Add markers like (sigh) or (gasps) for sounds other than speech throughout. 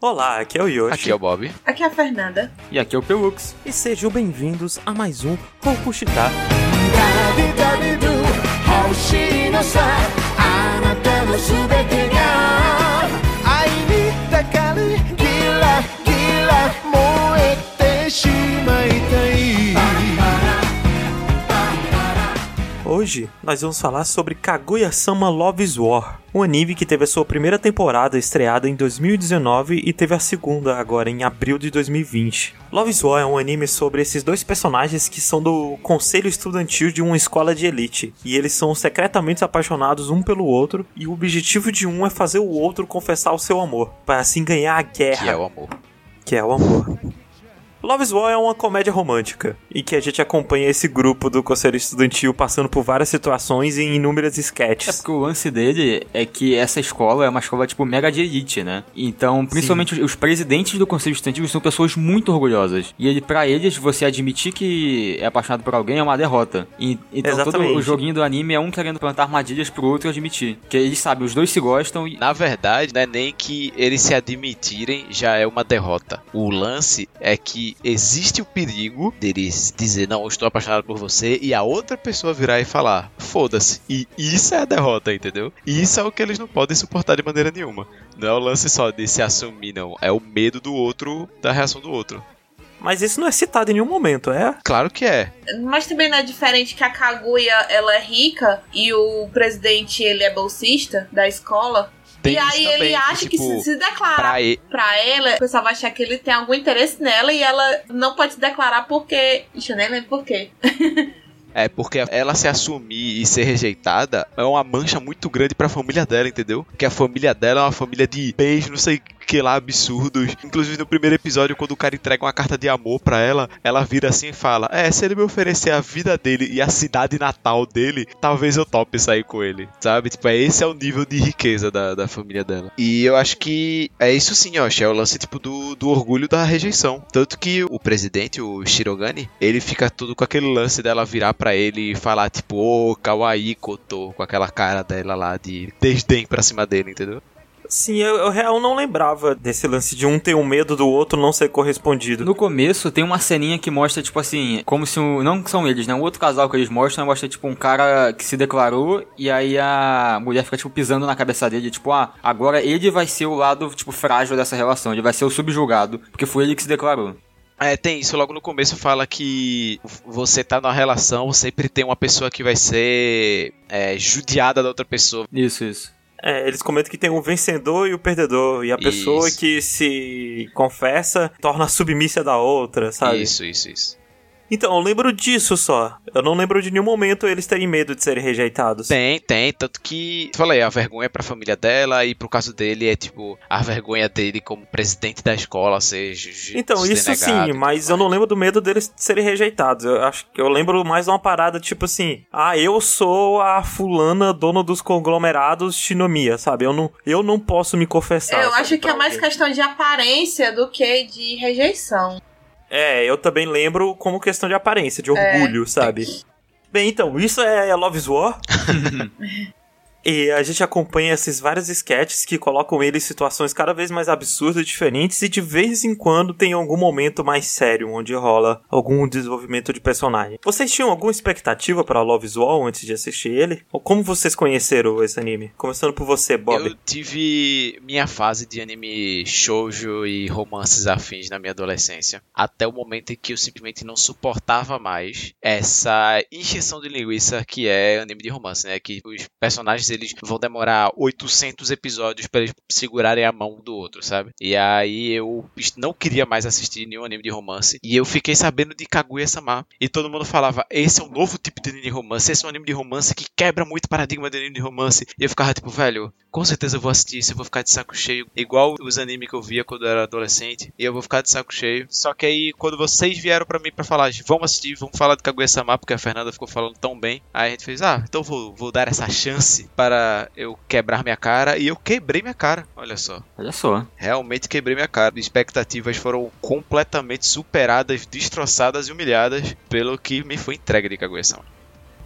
Olá, aqui é o Yoshi. Aqui é o Bob. Aqui é a Fernanda. E aqui é o Pelux. E sejam bem-vindos a mais um Rokushita. 涙 Hoje nós vamos falar sobre Kaguya-sama Love's War, um anime que teve a sua primeira temporada estreada em 2019 e teve a segunda agora em abril de 2020. Love's War é um anime sobre esses dois personagens que são do conselho estudantil de uma escola de elite, e eles são secretamente apaixonados um pelo outro, e o objetivo de um é fazer o outro confessar o seu amor, para assim ganhar a guerra, Que é o amor. que é o amor. Love's War é uma comédia romântica, em que a gente acompanha esse grupo do conselho estudantil passando por várias situações e em inúmeras É sketches. porque o lance dele é que essa escola é uma escola, tipo, mega de elite, né? Então, principalmente os, os presidentes do conselho estudantil são pessoas muito orgulhosas. E ele, pra eles, você admitir que é apaixonado por alguém é uma derrota. E- então, todo Exatamente. o joguinho do anime é um querendo plantar armadilhas pro outro admitir. Que eles sabem, os dois se gostam e... Na verdade, não é nem que eles se admitirem já é uma derrota. O lance é que existe o perigo deles dizer, não, eu estou apaixonado por você, e a outra pessoa virar e falar, foda-se. E isso é a derrota, entendeu? E isso é o que eles não podem suportar de maneira nenhuma. Não é o lance só de se assumir, não. É o medo do outro, da reação do outro. Mas isso não é citado em nenhum momento, é? Claro que é. Mas também não é diferente que a Kaguya ela é rica e o presidente ele é bolsista da escola. Tem e aí também, ele acha que, tipo, se se declarar Pra e... pra ela, o pessoal vai achar que ele tem algum interesse nela e ela não pode se declarar porque. Ixi, eu nem lembro por quê. É, porque ela se assumir e ser rejeitada é uma mancha muito grande pra família dela, entendeu? Porque a família dela é uma família de beijo, não sei o que lá, absurdos. Inclusive no primeiro episódio, quando o cara entrega uma carta de amor pra ela, ela vira assim e fala: É, se ele me oferecer a vida dele e a cidade natal dele, talvez eu tope sair com ele. Sabe? Tipo, é, esse é o nível de riqueza da, da família dela. E eu acho que é isso sim, ó, é o lance tipo do, do orgulho da rejeição. Tanto que o presidente, o Shirogane, ele fica tudo com aquele lance dela virar pra ele e falar, tipo, ô, kawaii, Koto, com aquela cara dela lá de desdém pra cima dele, entendeu? Sim, eu, eu real não lembrava desse lance de um ter um medo do outro não ser correspondido. No começo tem uma ceninha que mostra, tipo assim, como se. o- não são eles, né? O outro casal que eles mostram mostra, tipo, um cara que se declarou e aí a mulher fica, tipo, pisando na cabeça dele, tipo, ah, agora ele vai ser o lado, tipo, frágil dessa relação, ele vai ser o subjugado, porque foi ele que se declarou. É, tem isso. Logo no começo fala que você tá numa relação, sempre tem uma pessoa que vai ser é, judiada da outra pessoa. Isso, isso. É, eles comentam que tem um vencedor e o perdedor, e a pessoa Isso. que se confessa torna submissa da outra, sabe? Isso, isso, isso. Então, eu lembro disso só. Eu não lembro de nenhum momento eles terem medo de serem rejeitados. Tem, tem, tanto que, falei, a vergonha pra família dela e pro caso dele é tipo a vergonha dele como presidente da escola ser ju- Então, ser isso sim, mas eu mais. não lembro do medo deles serem rejeitados. Eu acho que eu lembro mais de uma parada tipo assim: "Ah, eu sou a fulana dona dos conglomerados Shinomiya", sabe? Eu não, eu não posso me confessar. eu sabe, acho que é mais alguém. questão de aparência do que de rejeição. É, eu também lembro como questão de aparência, de É. orgulho, sabe? Bem, então, isso é Love's War. (laughs) E a gente acompanha esses vários sketches que colocam ele em situações cada vez mais absurdas e diferentes, e de vez em quando tem algum momento mais sério, onde rola algum desenvolvimento de personagem. Vocês tinham alguma expectativa para Love's War antes de assistir ele? Ou como vocês conheceram esse anime? Começando por você, Bob. Eu tive minha fase de anime shoujo e romances afins na minha adolescência. Até o momento em que eu simplesmente não suportava mais essa encheção de linguiça que é anime de romance, né? Que os personagens eles vão demorar 800 episódios para eles segurarem a mão do outro, sabe? E aí eu não queria mais assistir nenhum anime de romance. E eu fiquei sabendo de Kaguya-sama. E todo mundo falava: esse é um novo tipo de anime de romance. Esse é um anime de romance que quebra muito o paradigma de anime de romance. E eu ficava tipo, velho, com certeza eu vou assistir isso. Eu vou ficar de saco cheio. Igual os animes que eu via quando eu era adolescente. E eu vou ficar de saco cheio. Só que aí, quando vocês vieram pra mim pra falar, vamos assistir, vamos falar de Kaguya-sama, porque a Fernanda ficou falando tão bem. Aí a gente fez, ah, então vou, vou dar essa chance para eu quebrar minha cara. E eu quebrei minha cara, olha só. Olha só. Realmente quebrei minha cara. Expectativas foram completamente superadas, destroçadas e humilhadas pelo que me foi entregue de Kaguya-sama.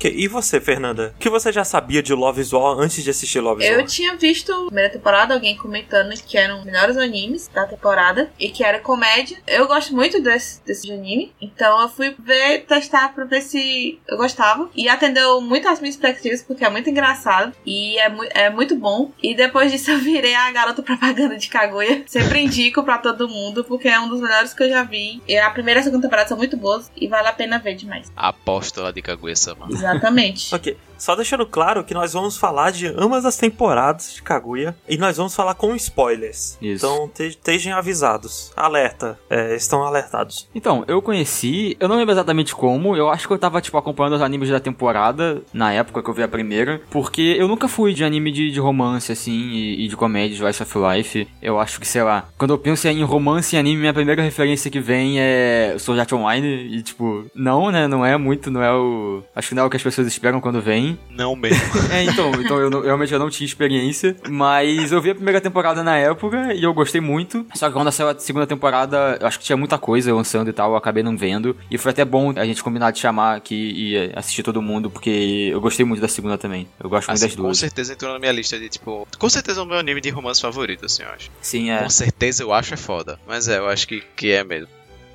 Ok, E você, Fernanda? O que você já sabia de Love is War antes de assistir Love is Eu War? tinha visto a primeira temporada, alguém comentando que eram os melhores animes da temporada e que era comédia. Eu gosto muito desse, desse anime, então eu fui ver, testar pra ver se eu gostava. E atendeu muito às minhas expectativas, porque é muito engraçado e é, mu é muito bom. E depois disso eu virei a garota propaganda de Kaguya. Sempre indico pra todo mundo, porque é um dos melhores que eu já vi. E a primeira e a segunda temporada são muito boas e vale a pena ver demais. A apóstola de Kaguya-sama. Exatamente. Ok, só deixando claro que nós vamos falar de ambas as temporadas de Kaguya e nós vamos falar com spoilers. Isso. Então te- estejam avisados. Alerta, é, estão alertados. Então, eu conheci, eu não lembro exatamente como, eu acho que eu tava, tipo, acompanhando os animes da temporada, na época que eu vi a primeira, porque eu nunca fui de anime de, de romance, assim, e, e de comédia, de Slice of Life. Eu acho que, sei lá, quando eu penso em romance e anime, minha primeira referência que vem é Sword Art Online, e, tipo, não, né, não é muito, não é o... Acho que não é o que as pessoas esperam quando vem. Não mesmo. (laughs) É, então, então eu não- realmente eu não tinha experiência, mas eu vi a primeira temporada na época e eu gostei muito. Só que quando saiu a segunda temporada, eu acho que tinha muita coisa lançando e tal, eu acabei não vendo. E foi até bom a gente combinar de chamar aqui e assistir todo mundo, porque eu gostei muito da segunda também. Eu gosto muito Assim, das com duas. certeza entrou na minha lista de, tipo... Com certeza é o meu anime de romance favorito, assim, eu acho. Sim, é. Com certeza eu acho é foda. Mas é, eu acho que, que é mesmo.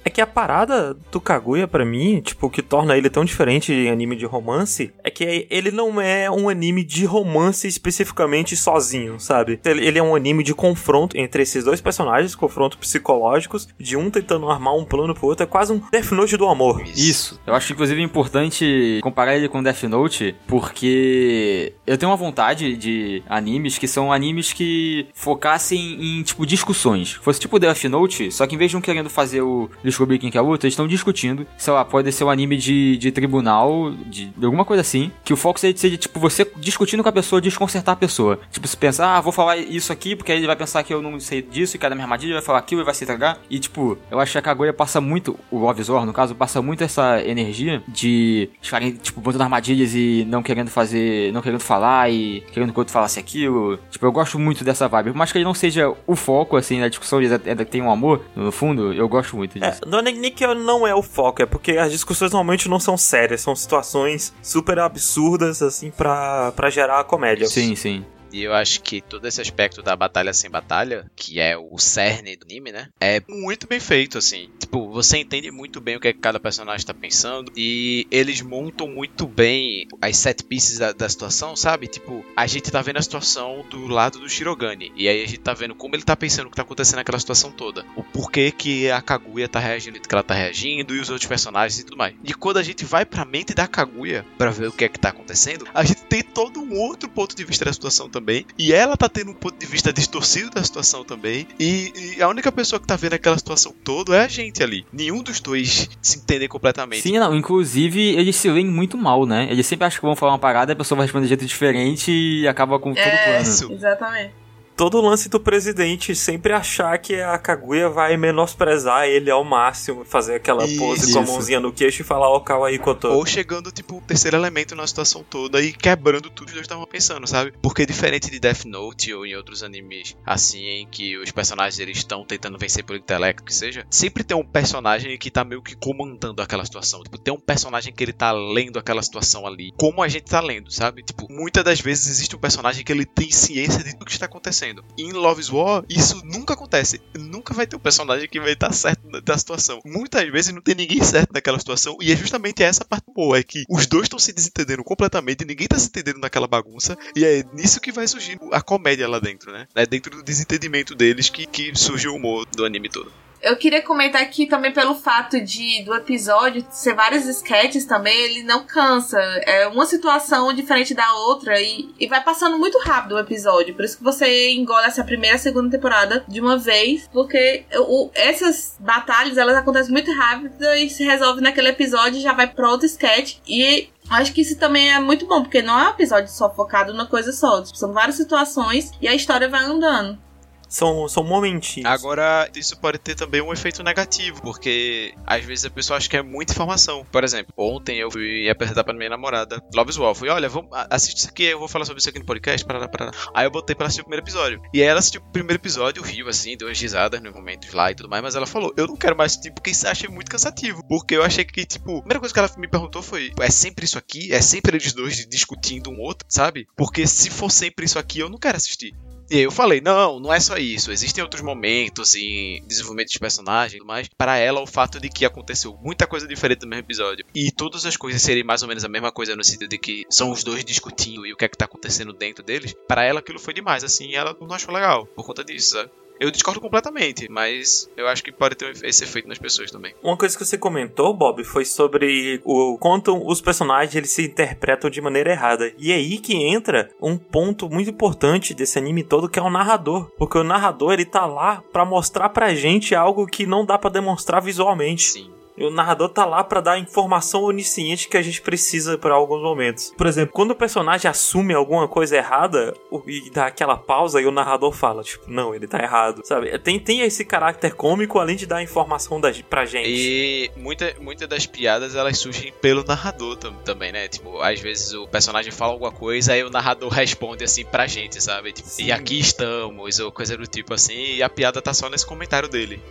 É que a parada do Kaguya, pra mim, tipo, que torna ele tão diferente de anime de romance, é que ele não é um anime de romance especificamente sozinho, sabe? Ele é um anime de confronto entre esses dois personagens, confronto psicológicos, de um tentando armar um plano pro outro, é quase um Death Note do amor. Isso. Eu acho inclusive importante comparar ele com Death Note, porque eu tenho uma vontade de animes que são animes que focassem em, tipo, discussões. Fosse tipo Death Note, só que em vez de um querendo fazer o descobrir quem que é o outro, eles estão discutindo. Sei lá, pode ser um anime de, de tribunal, de, de alguma coisa assim, que o foco seja, seja, tipo, você discutindo com a pessoa, desconcertar a pessoa. Tipo, se pensar, ah, vou falar isso aqui, porque aí ele vai pensar que eu não sei disso, e cada minha armadilha vai falar aquilo e vai se entregar. E, tipo, eu acho que a Kaguya passa muito, o Love Zor, no caso, passa muito essa energia de ficarem, tipo, botando armadilhas e não querendo fazer, não querendo falar e querendo que o outro falasse aquilo. Tipo, eu gosto muito dessa vibe. Mais que ele não seja o foco, assim, na discussão, eles ainda tem um amor, no fundo, eu gosto muito disso. Não é nem que não é o foco, é porque as discussões normalmente não são sérias, são situações super absurdas, assim, pra, pra gerar a comédia. Sim, sim. E eu acho que todo esse aspecto da batalha sem batalha, que é o cerne do anime, né? É muito bem feito, assim. Tipo, você entende muito bem o que, é que cada personagem tá pensando. E eles montam muito bem as set pieces da, da situação, sabe? Tipo, a gente tá vendo a situação do lado do Shirogane. E aí a gente tá vendo como ele tá pensando o que tá acontecendo naquela situação toda. O porquê que a Kaguya tá reagindo que ela tá reagindo e os outros personagens e tudo mais. E quando a gente vai pra mente da Kaguya pra ver o que é que tá acontecendo, a gente tem todo um outro ponto de vista da situação também. E ela tá tendo um ponto de vista distorcido da situação também. E, e a única pessoa que tá vendo aquela situação toda é a gente ali. Nenhum dos dois se entende completamente. Sim, não. Inclusive, eles se leem muito mal, né? Eles sempre acham que vão falar uma parada, a pessoa vai responder de jeito diferente e acaba com todo o É, plano. Isso. exatamente. Todo o lance do presidente sempre achar que a Kaguya vai menosprezar ele ao máximo, fazer aquela pose com a Isso. mãozinha no queixo e falar, ó, Kawaii Koto. Ou chegando, tipo, o terceiro elemento na situação toda e quebrando tudo que dois estavam pensando, sabe? Porque diferente de Death Note ou em outros animes assim, em que os personagens eles estão tentando vencer pelo intelecto, que seja, sempre tem um personagem que tá meio que comandando aquela situação. Tipo, tem um personagem que ele tá lendo aquela situação ali, como a gente tá lendo, sabe? Tipo, muitas das vezes existe um personagem que ele tem ciência de tudo que está acontecendo. E em Love's War, isso nunca acontece. Nunca vai ter um personagem que vai estar certo da- situação. Muitas vezes não tem ninguém certo naquela situação, e é justamente essa parte boa, é que os dois estão se desentendendo completamente, ninguém tá se entendendo naquela bagunça, e é nisso que vai surgir a comédia lá dentro, né? É dentro do desentendimento deles que, que surge o humor do anime todo. Eu queria comentar aqui também pelo fato de do episódio ser vários sketches também, ele não cansa. É uma situação diferente da outra e, e vai passando muito rápido o episódio. Por isso que você engole essa primeira e segunda temporada de uma vez, porque o, essas batalhas elas acontecem muito rápido e se resolve naquele episódio e já vai pra outro sketch. E Acho que isso também é muito bom, porque não é um episódio só focado numa coisa só. São várias situações e a história vai andando. São, são momentinhos. Agora, isso pode ter também um efeito negativo, porque às vezes a pessoa acha que é muita informação. Por exemplo, ontem eu fui apresentar pra minha namorada Love's War. Fui, olha, vamos assistir isso aqui, eu vou falar sobre isso aqui no podcast. Parará, parará. Aí eu botei pra assistir o primeiro episódio. E ela assistiu o primeiro episódio, riu assim, deu umas risadas nos momentos lá e tudo mais, mas ela falou, eu não quero mais assistir porque isso achei muito cansativo. Porque eu achei que, tipo, a primeira coisa que ela me perguntou foi: é sempre isso aqui? É sempre eles dois discutindo um outro, sabe? Porque se for sempre isso aqui, eu não quero assistir. E eu falei, não, não é só isso. Existem outros momentos em desenvolvimento de personagem mais. Para ela, o fato de que aconteceu muita coisa diferente no mesmo episódio e todas as coisas serem mais ou menos a mesma coisa no sentido de que são os dois discutindo e o que é que tá acontecendo dentro deles, para ela aquilo foi demais, assim, ela não achou legal por conta disso, sabe? Eu discordo completamente, mas eu acho que pode ter esse efeito nas pessoas também. Uma coisa que você comentou, Bob, foi sobre o quanto os personagens eles se interpretam de maneira errada. E é aí que entra um ponto muito importante desse anime todo, que é o narrador. Porque o narrador ele tá lá pra mostrar pra gente algo que não dá pra demonstrar visualmente. Sim. E o narrador tá lá pra dar a informação onisciente que a gente precisa para alguns momentos. Por exemplo, quando o personagem assume alguma coisa errada e dá aquela pausa e o narrador fala, tipo, não, ele tá errado, sabe? Tem, tem esse caráter cômico além de dar a informação da, pra gente. E muita, muita das piadas elas surgem pelo narrador tam- também, né? Tipo, às vezes o personagem fala alguma coisa aí o narrador responde assim pra gente, sabe? Tipo, e aqui estamos, ou coisa do tipo assim, e a piada tá só nesse comentário dele.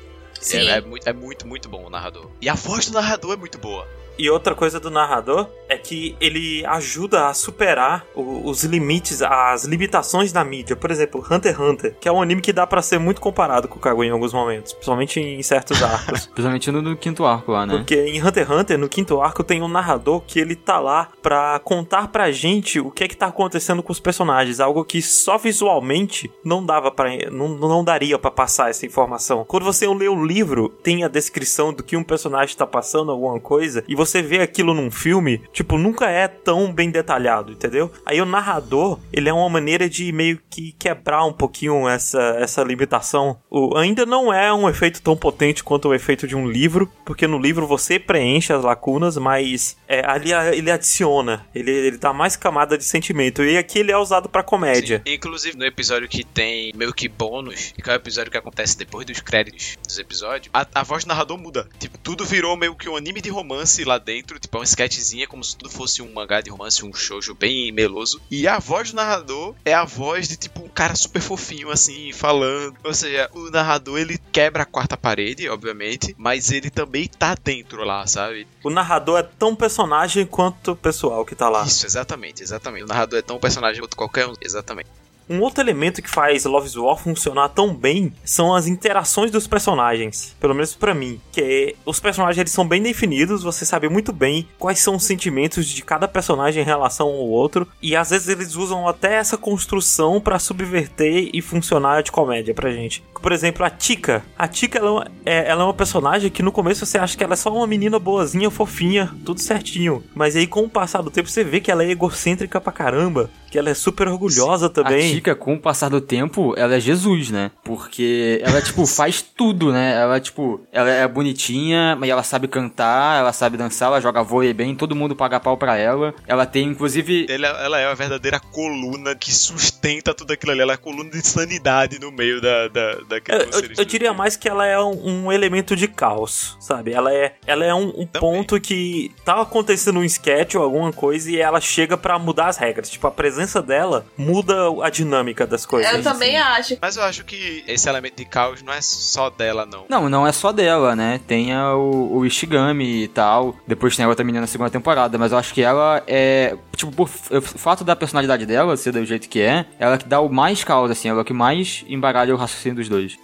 Sim. É, é muito, é muito, muito bom o narrador. E a voz do narrador é muito boa. E outra coisa do narrador que ele ajuda a superar o- os limites, as limitações da mídia. Por exemplo, Hunter x Hunter, que é um anime que dá pra ser muito comparado com o Kaguya em alguns momentos, principalmente em certos arcos. (laughs) Principalmente no, no quinto arco lá, né? Porque em Hunter x Hunter, no quinto arco, tem um narrador que ele tá lá pra contar pra gente o que é que tá acontecendo com os personagens. Algo que só visualmente não dava para não, não daria pra passar essa informação. Quando você lê o livro, tem a descrição do que um personagem tá passando, alguma coisa, e você vê aquilo num filme, tipo, nunca é tão bem detalhado, entendeu? Aí o narrador, ele é uma maneira de meio que quebrar um pouquinho essa, essa limitação. O, ainda não é um efeito tão potente quanto o efeito de um livro, porque no livro você preenche as lacunas, mas é, ali ele adiciona, ele, ele dá mais camada de sentimento. E aqui ele é usado pra comédia. Sim. Inclusive, no episódio que tem meio que bônus, que é o episódio que acontece depois dos créditos dos episódios, a, a voz do narrador muda. Tipo, tudo virou meio que um anime de romance lá dentro, tipo, é uma sketchzinha, como se tudo fosse um mangá de romance, um shoujo bem meloso. E a voz do narrador é a voz de, tipo, um cara super fofinho, assim, falando. Ou seja, o narrador, ele quebra a quarta parede, obviamente, mas ele também tá dentro lá, sabe? O narrador é tão personagem quanto o pessoal que tá lá. Isso, exatamente, exatamente. O narrador é tão personagem quanto qualquer um, exatamente. Um outro elemento que faz Love's War funcionar tão bem são as interações dos personagens, pelo menos pra mim, que é, os personagens eles são bem definidos, você sabe muito bem quais são os sentimentos de cada personagem em relação ao outro, e às vezes eles usam até essa construção pra subverter e funcionar de comédia pra gente. Por exemplo, a Tika. A Tika ela é é, ela é uma personagem que no começo você acha que ela é só uma menina boazinha, fofinha, tudo certinho, mas aí com o passar do tempo você vê que ela é egocêntrica pra caramba, que ela é super orgulhosa também. Com o passar do tempo, ela é Jesus, né? Porque ela, tipo, (laughs) faz tudo, né? Ela, tipo, ela é bonitinha, mas ela sabe cantar, ela sabe dançar, ela joga vôlei bem, todo mundo paga pau pra ela. Ela tem, inclusive... Ela, ela é a verdadeira coluna que sustenta tudo aquilo ali. Ela é a coluna de sanidade no meio da, da, daquele Eu, eu- eu diria mais que ela é um, um elemento de caos, sabe? Ela é, ela é um, um ponto que tá acontecendo um sketch ou alguma coisa e ela chega pra mudar as regras. Tipo, a presença dela muda a dinâmica das coisas. Eu também acho. Mas eu acho que esse elemento de caos não é só dela, não. Não, não é só dela, né? Tem a- o, o Ishigami e tal. Depois tem a outra menina na segunda temporada. Mas eu acho que ela é. Tipo, por o fato da personalidade dela ser do jeito que é, ela que dá o mais caos, assim. Ela que mais embaralha o raciocínio dos dois.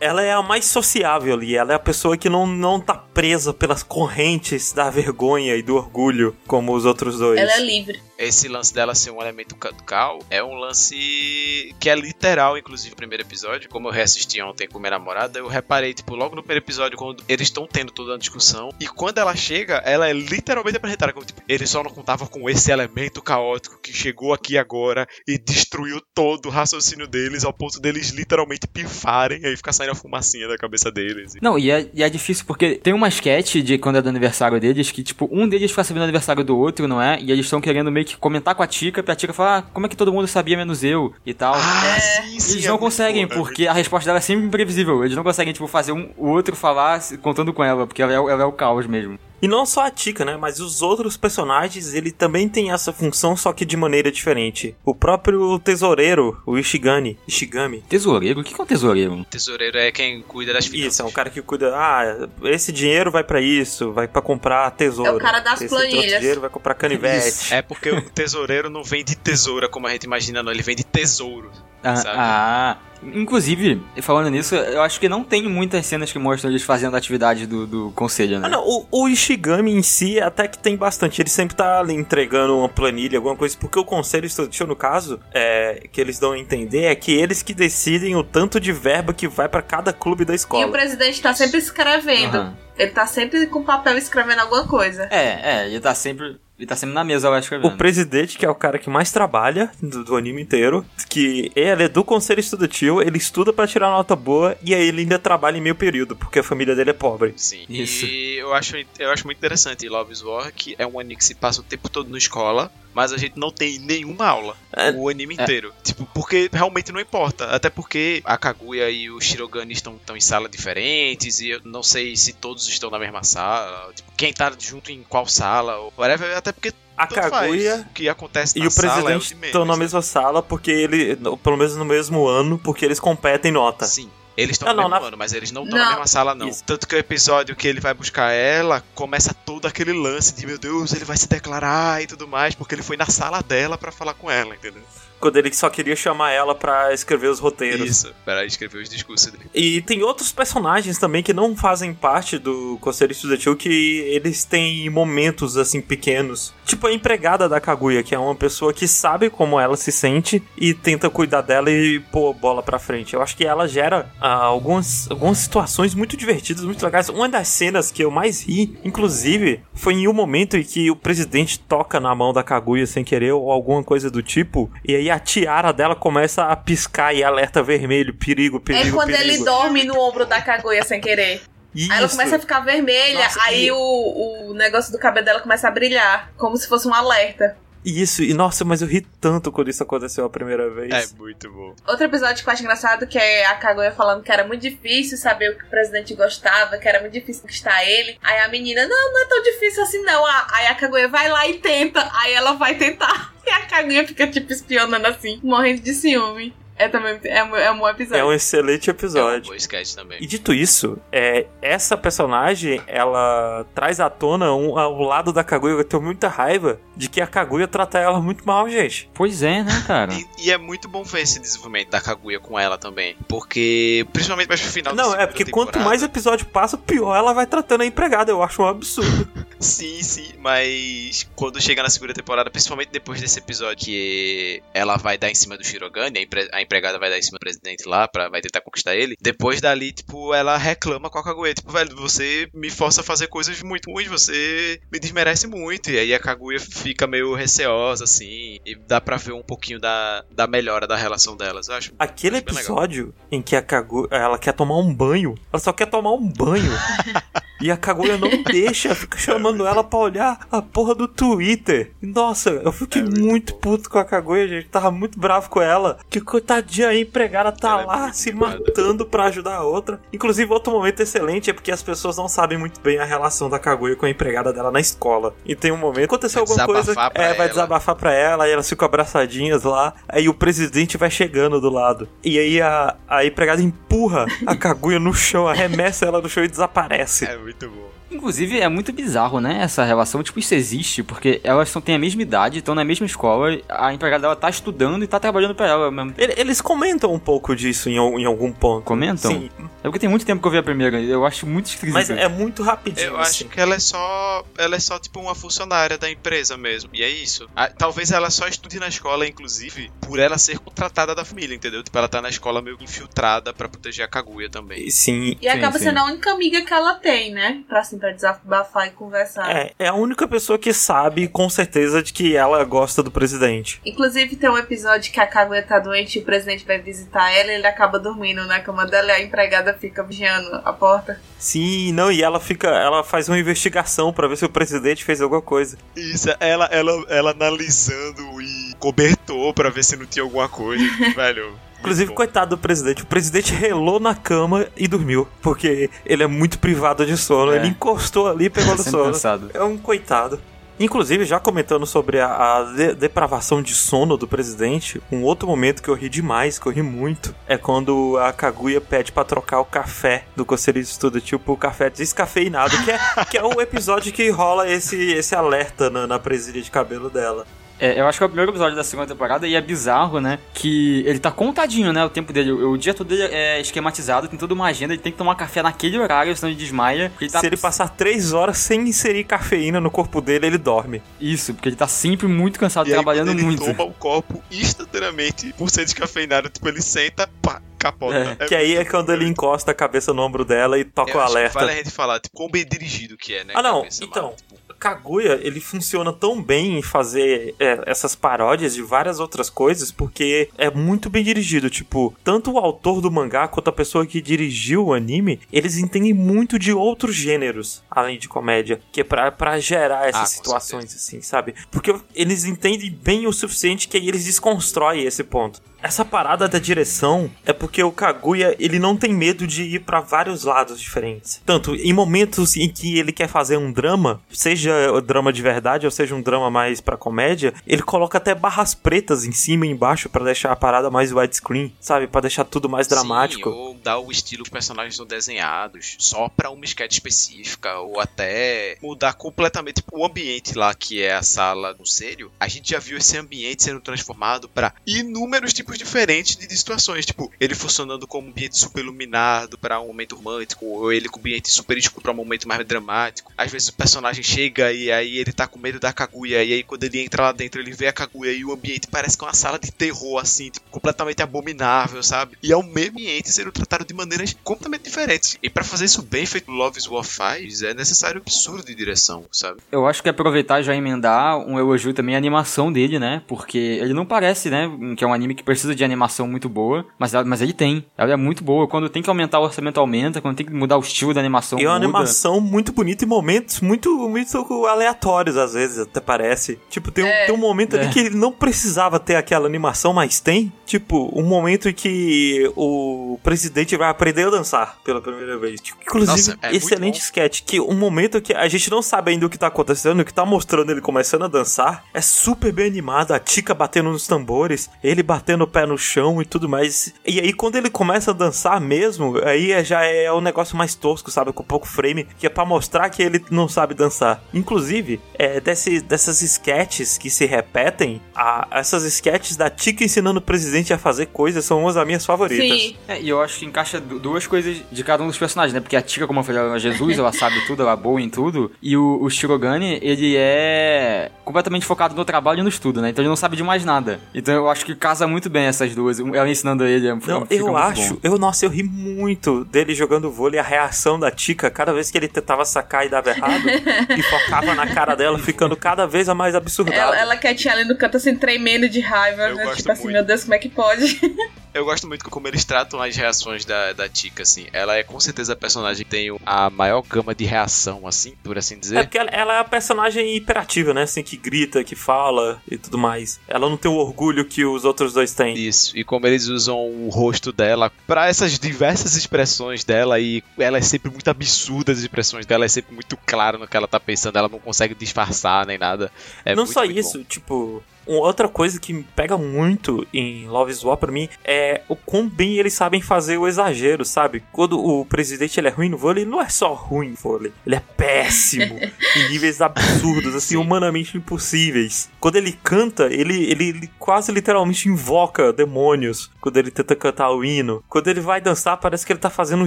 Ela é a mais sociável ali. Ela é a pessoa que não, não tá presa pelas correntes da vergonha e do orgulho, como os outros dois. Ela é livre. Esse lance dela ser um elemento ca- do caos é um lance que é literal, inclusive, no primeiro episódio. Como eu reassisti ontem com minha namorada, eu reparei, tipo, logo no primeiro episódio, quando eles estão tendo toda a discussão. E quando ela chega, ela é literalmente apresentada como, tipo, eles só não contavam com esse elemento caótico que chegou aqui agora e destruiu todo o raciocínio deles, ao ponto deles literalmente pifarem e aí ficar saindo a fumacinha da cabeça deles. Não, e é, e é difícil porque tem uma sketch de quando é do aniversário deles que, tipo, um deles fica sabendo do aniversário do outro, não é? E eles estão querendo meio que comentar com a Tika pra Tika falar, ah, como é que todo mundo sabia menos eu e tal. Ah, É. sim. Eles é não muito conseguem, é porque a resposta dela é sempre imprevisível. Eles não conseguem, tipo, fazer um, o outro falar contando com ela, porque ela é, ela é o caos mesmo. E não só a Tika, né? Mas os outros personagens, ele também tem essa função, só que de maneira diferente. O próprio tesoureiro, o Ishigami. Ishigami. Tesoureiro? O que é um tesoureiro? Tesoureiro é quem cuida das finanças. Isso, é um cara que cuida. Ah, esse dinheiro vai pra isso, vai pra comprar tesouro. É o cara das esse planilhas. dinheiro vai comprar canivete. Isso. É porque o tesoureiro não vem de tesoura como a gente imagina, não. Ele vem de tesouro. Ah, Sabe? ah. inclusive, falando nisso, eu acho que não tem muitas cenas que mostram eles fazendo a atividade do, do conselho, né? Ah, não, o, o Ishigami em si até que tem bastante. Ele sempre tá ali entregando uma planilha, alguma coisa, porque o conselho estudantil, no caso, é, que eles dão a entender é que eles que decidem o tanto de verba que vai pra cada clube da E escola. o presidente tá sempre escrevendo. Aham. Ele tá sempre com papel escrevendo alguma coisa. É, é, ele tá sempre. Ele tá sempre na mesa lá O escrevendo. presidente, que é o cara que mais trabalha do, do anime inteiro, que ele é do conselho estudantil, ele estuda pra tirar nota boa e aí ele ainda trabalha em meio período, porque a família dele é pobre. Sim. Isso. E eu acho, eu acho muito interessante Love is War, que é um anime que se passa o tempo todo na escola, mas a gente não tem nenhuma aula. É, o anime é. inteiro. Tipo, porque realmente não importa. Até porque a Kaguya e o Shirogane estão, estão em salas diferentes e eu não sei se todos estão na mesma sala. Tipo, quem tá junto em qual sala, ou whatever. Até porque A tanto faz. Kaguya o que acontece e o é o presidente estão na né? mesma sala porque ele, pelo menos no mesmo ano, porque eles competem em nota. Sim. Eles estão no mesmo na- ano, mas eles não estão na mesma sala, não. Isso. Tanto que o episódio que ele vai buscar ela, começa todo aquele lance de, meu Deus, ele vai se declarar e tudo mais, porque ele foi na sala dela pra falar com ela, entendeu? Quando ele só queria chamar ela pra escrever os roteiros. Isso, para escrever os discursos dele. E tem outros personagens também que não fazem parte do Conselho Estudantil que eles têm momentos assim pequenos. Tipo a empregada da Kaguya, que é uma pessoa que sabe como ela se sente e tenta cuidar dela e pôr bola pra frente. Eu acho que ela gera ah, algumas, algumas situações muito divertidas, muito legais. Uma das cenas que eu mais ri, inclusive, foi em um momento em que o presidente toca na mão da Kaguya sem querer ou alguma coisa do tipo, e aí a tiara dela começa a piscar e alerta vermelho, perigo, perigo, é quando perigo. ele dorme no ombro da Kaguya sem querer. Isso. Aí ela começa a ficar vermelha, Nossa, aí e- o, o negócio do cabelo dela começa a brilhar, como se fosse um alerta. Isso, e nossa, mas eu ri tanto quando isso aconteceu a primeira vez. É muito bom. Outro episódio que eu acho engraçado que é a Kaguya falando que era muito difícil saber o que o presidente gostava, que era muito difícil conquistar ele. Aí a menina, não, não é tão difícil assim não. Aí a Kaguya vai lá e tenta, aí ela vai tentar. (laughs) E a Kaguya fica tipo espionando assim, morrendo de ciúme. É também é, um- é um bom episódio. É um excelente É um episódio. bom sketch também. E dito isso, é, essa personagem, ela traz à tona um, ao lado da Kaguya, eu tenho muita raiva de que a Kaguya trata ela muito mal, gente. Pois é, né, cara? (laughs) E, e é muito bom ver esse desenvolvimento da Kaguya com ela também. Porque, principalmente mais pro final Não, é porque quanto temporada- mais episódio passa, pior ela vai tratando a empregada. Eu acho um absurdo. (laughs) Sim, sim, mas quando chega na segunda temporada, principalmente depois desse episódio que ela vai dar em cima do Shirogane, a, empre- a empregada vai dar em cima do presidente lá, pra, vai tentar conquistar ele, depois dali, tipo, ela reclama com a Kaguya, tipo, velho, você me força a fazer coisas muito ruins, você me desmerece muito, e aí a Kaguya fica meio receosa, assim, e dá pra ver um pouquinho da, da melhora da relação delas, eu acho. Aquele Acho bem legal. episódio em que a Kaguya, ela quer tomar um banho, ela só quer tomar um banho. (laughs) e a Kaguya não (laughs) deixa, fica chamando ela pra olhar a porra do Twitter. Nossa, eu fiquei É muito muito puto com a Kaguya, gente. Tava muito bravo com ela. Que coitadinha aí, empregada tá Ela é lá muito se matando pra ajudar a outra. Inclusive, outro momento excelente é porque as pessoas não sabem muito bem a relação da Kaguya com a empregada dela na escola. E tem um momento, aconteceu alguma coisa, é, vai ela. desabafar pra ela, e elas ficam abraçadinhas lá. Aí o presidente vai chegando do lado. E aí a, a empregada empurra a Kaguya no chão, arremessa ela no chão e desaparece. É muito bom. Inclusive, é muito bizarro, né? Essa relação. Tipo, isso existe, porque elas têm a mesma idade, estão na mesma escola, a empregada dela tá estudando e tá trabalhando pra ela mesmo. Ele- Eles comentam um pouco disso em, em algum ponto. Comentam? Sim, É porque tem muito tempo que eu vi a primeira, eu acho muito esquisito. mas é muito rapidinho. Eu assim. acho que ela é só. Ela é só tipo uma funcionária da empresa mesmo. E é isso. Ah, Talvez ela só estude na escola, inclusive, por ela ser contratada da família, entendeu? Tipo, ela tá na escola meio infiltrada pra proteger a Kaguya também. Sim, E acaba sim. sendo a única amiga que ela tem, né? Pra se pra desabafar e conversar. É, é a única pessoa que sabe com certeza de que ela gosta do presidente. Inclusive, tem um episódio que a Kaguya tá doente e o presidente vai visitar ela e ele acaba dormindo na cama dela e a empregada fica vigiando a porta. Sim, não, e ela fica. Ela faz uma investigação pra ver se o presidente fez alguma coisa. Isso, ela, ela, ela analisando e cobertou pra ver se não tinha alguma coisa. (laughs) Velho. Inclusive, coitado do presidente. O presidente relou na cama e dormiu. Porque ele é muito privado de sono. É. Ele encostou ali e pegou no Sempre sono. cansado. É um coitado. Inclusive, já comentando sobre a, a de- depravação de sono do presidente, um outro momento que eu ri demais, que eu ri muito, é quando a Kaguya pede pra trocar o café do Conselho de Estudo, tipo o café descafeinado, que é, que é o episódio que rola esse, esse alerta na, na presilha de cabelo dela. É, eu acho que é o primeiro episódio da segunda temporada e é bizarro, né? Que ele tá contadinho, né? O tempo dele. O, o dia todo dele é esquematizado, tem toda uma agenda, ele tem que tomar café naquele horário, senão ele desmaia. Ele tá... Se ele passar três horas sem inserir cafeína no corpo dele, ele dorme. Isso, porque ele tá sempre muito cansado, E aí, trabalhando quando ele muito. toma o copo instantaneamente por ser descafeinado. Tipo, ele senta, pá, capota. que aí é quando ele encosta a cabeça no ombro dela e toca o alerta. Vale a gente falar, tipo, quão bem dirigido que é, né? Ah, não, cabeça lá, então. tipo, Kaguya, ele funciona tão bem em fazer é, essas paródias de várias outras coisas, porque é muito bem dirigido. Tipo, tanto o autor do mangá quanto a pessoa que dirigiu o anime, eles entendem muito de outros gêneros, além de comédia, que é pra, pra gerar essas Ah, situações, assim, sabe? Porque eles entendem bem o suficiente que aí eles desconstroem esse ponto. Essa parada da direção é porque o Kaguya, ele não tem medo de ir pra vários lados diferentes. Tanto em momentos em que ele quer fazer um drama, seja o drama de verdade ou seja um drama mais pra comédia, ele coloca até barras pretas em cima e embaixo pra deixar a parada mais widescreen, sabe? Pra deixar tudo mais dramático. Sim, ou dar o estilo que os personagens são desenhados só pra uma sketch específica, ou até mudar completamente o ambiente lá, que é a sala do Sério. A gente já viu esse ambiente sendo transformado pra inúmeros tipos diferentes de situações. Tipo, ele funcionando como um ambiente super iluminado pra um momento romântico, ou ele com um ambiente super escuro pra um momento mais dramático. Às vezes o personagem chega e aí ele tá com medo da Kaguya, e aí quando ele entra lá dentro ele vê a Kaguya e o ambiente parece que é uma sala de terror, assim, tipo, completamente abominável, sabe? E é o mesmo ambiente sendo tratado de maneiras completamente diferentes. E pra fazer isso bem feito Love is War faz, é necessário um absurdo de direção, sabe? Eu acho que aproveitar e já emendar um elogio também à animação dele, né? Porque ele não parece, né? Que é um anime que precisa de animação muito boa, mas, ela- mas ele tem. Ela é muito boa. Quando tem que aumentar o orçamento, aumenta. Quando tem que mudar o estilo da animação, E é uma muda. animação muito bonita em momentos muito, muito aleatórios, às vezes, até parece. Tipo, tem um, É. tem um momento ali É. que ele não precisava ter aquela animação, mas tem. Tipo, um momento em que o presidente vai aprender a dançar pela primeira vez. Tipo, inclusive, Nossa, é excelente sketch. Que um momento que a gente não sabe ainda o que tá acontecendo, o que tá mostrando ele começando a dançar, é super bem animado. A Tika batendo nos tambores, ele batendo o pé no chão e tudo mais. E aí, quando ele começa a dançar mesmo, aí é- já é um negócio mais tosco, sabe? Com pouco frame, que é pra mostrar que ele não sabe dançar. Inclusive, é, desse, dessas sketches que se repetem, a- essas sketches da Tika ensinando o presidente a fazer coisas são umas das minhas favoritas. Sim. É, e eu acho que encaixa du- duas coisas de cada um dos personagens, né? Porque a Tika, como eu falei, ela é Jesus, ela sabe tudo, ela é boa em tudo. E o, o Shirogane, ele é completamente focado no trabalho e no estudo, né? Então ele não sabe de mais nada. Então eu acho que casa muito bem essas duas. Ela ensinando ele, é- Não, eu muito acho, bom. eu, nossa, eu ri muito dele jogando vôlei, a reação da Tika, cada vez que ele tentava sacar e dava errado, (laughs) e focava na cara dela, ficando cada vez a mais absurdada. Ela, ela quietinha ali no canto, assim, tremendo de raiva, Eu né? gosto Tipo assim, muito. meu Deus, como é que pode? (laughs) Eu gosto muito como eles tratam as reações da, da Tika, assim. Ela é com certeza a personagem que tem a maior gama de reação, assim, por assim dizer. É porque ela, ela é a personagem hiperativa, né? Assim, que grita, que fala e tudo mais. Ela não tem o orgulho que os outros dois têm. Isso, e como eles usam o rosto dela pra essas diversas expressões dela, e ela é sempre muito absurda, as expressões dela é sempre muito clara no que ela tá pensando, ela não consegue disfarçar nem nada. É não muito, só muito isso, bom. tipo, outra coisa que me pega muito em Love is War pra mim é o quão bem eles sabem fazer o exagero, sabe? Quando o presidente ele é ruim no vôlei, ele não é só ruim no vôlei, ele é péssimo (laughs) em níveis absurdos, assim, Sim. humanamente impossíveis. Quando ele canta, ele, ele, ele quase literalmente invoca demônios quando ele tenta cantar o hino. Quando ele vai dançar, parece que ele tá fazendo um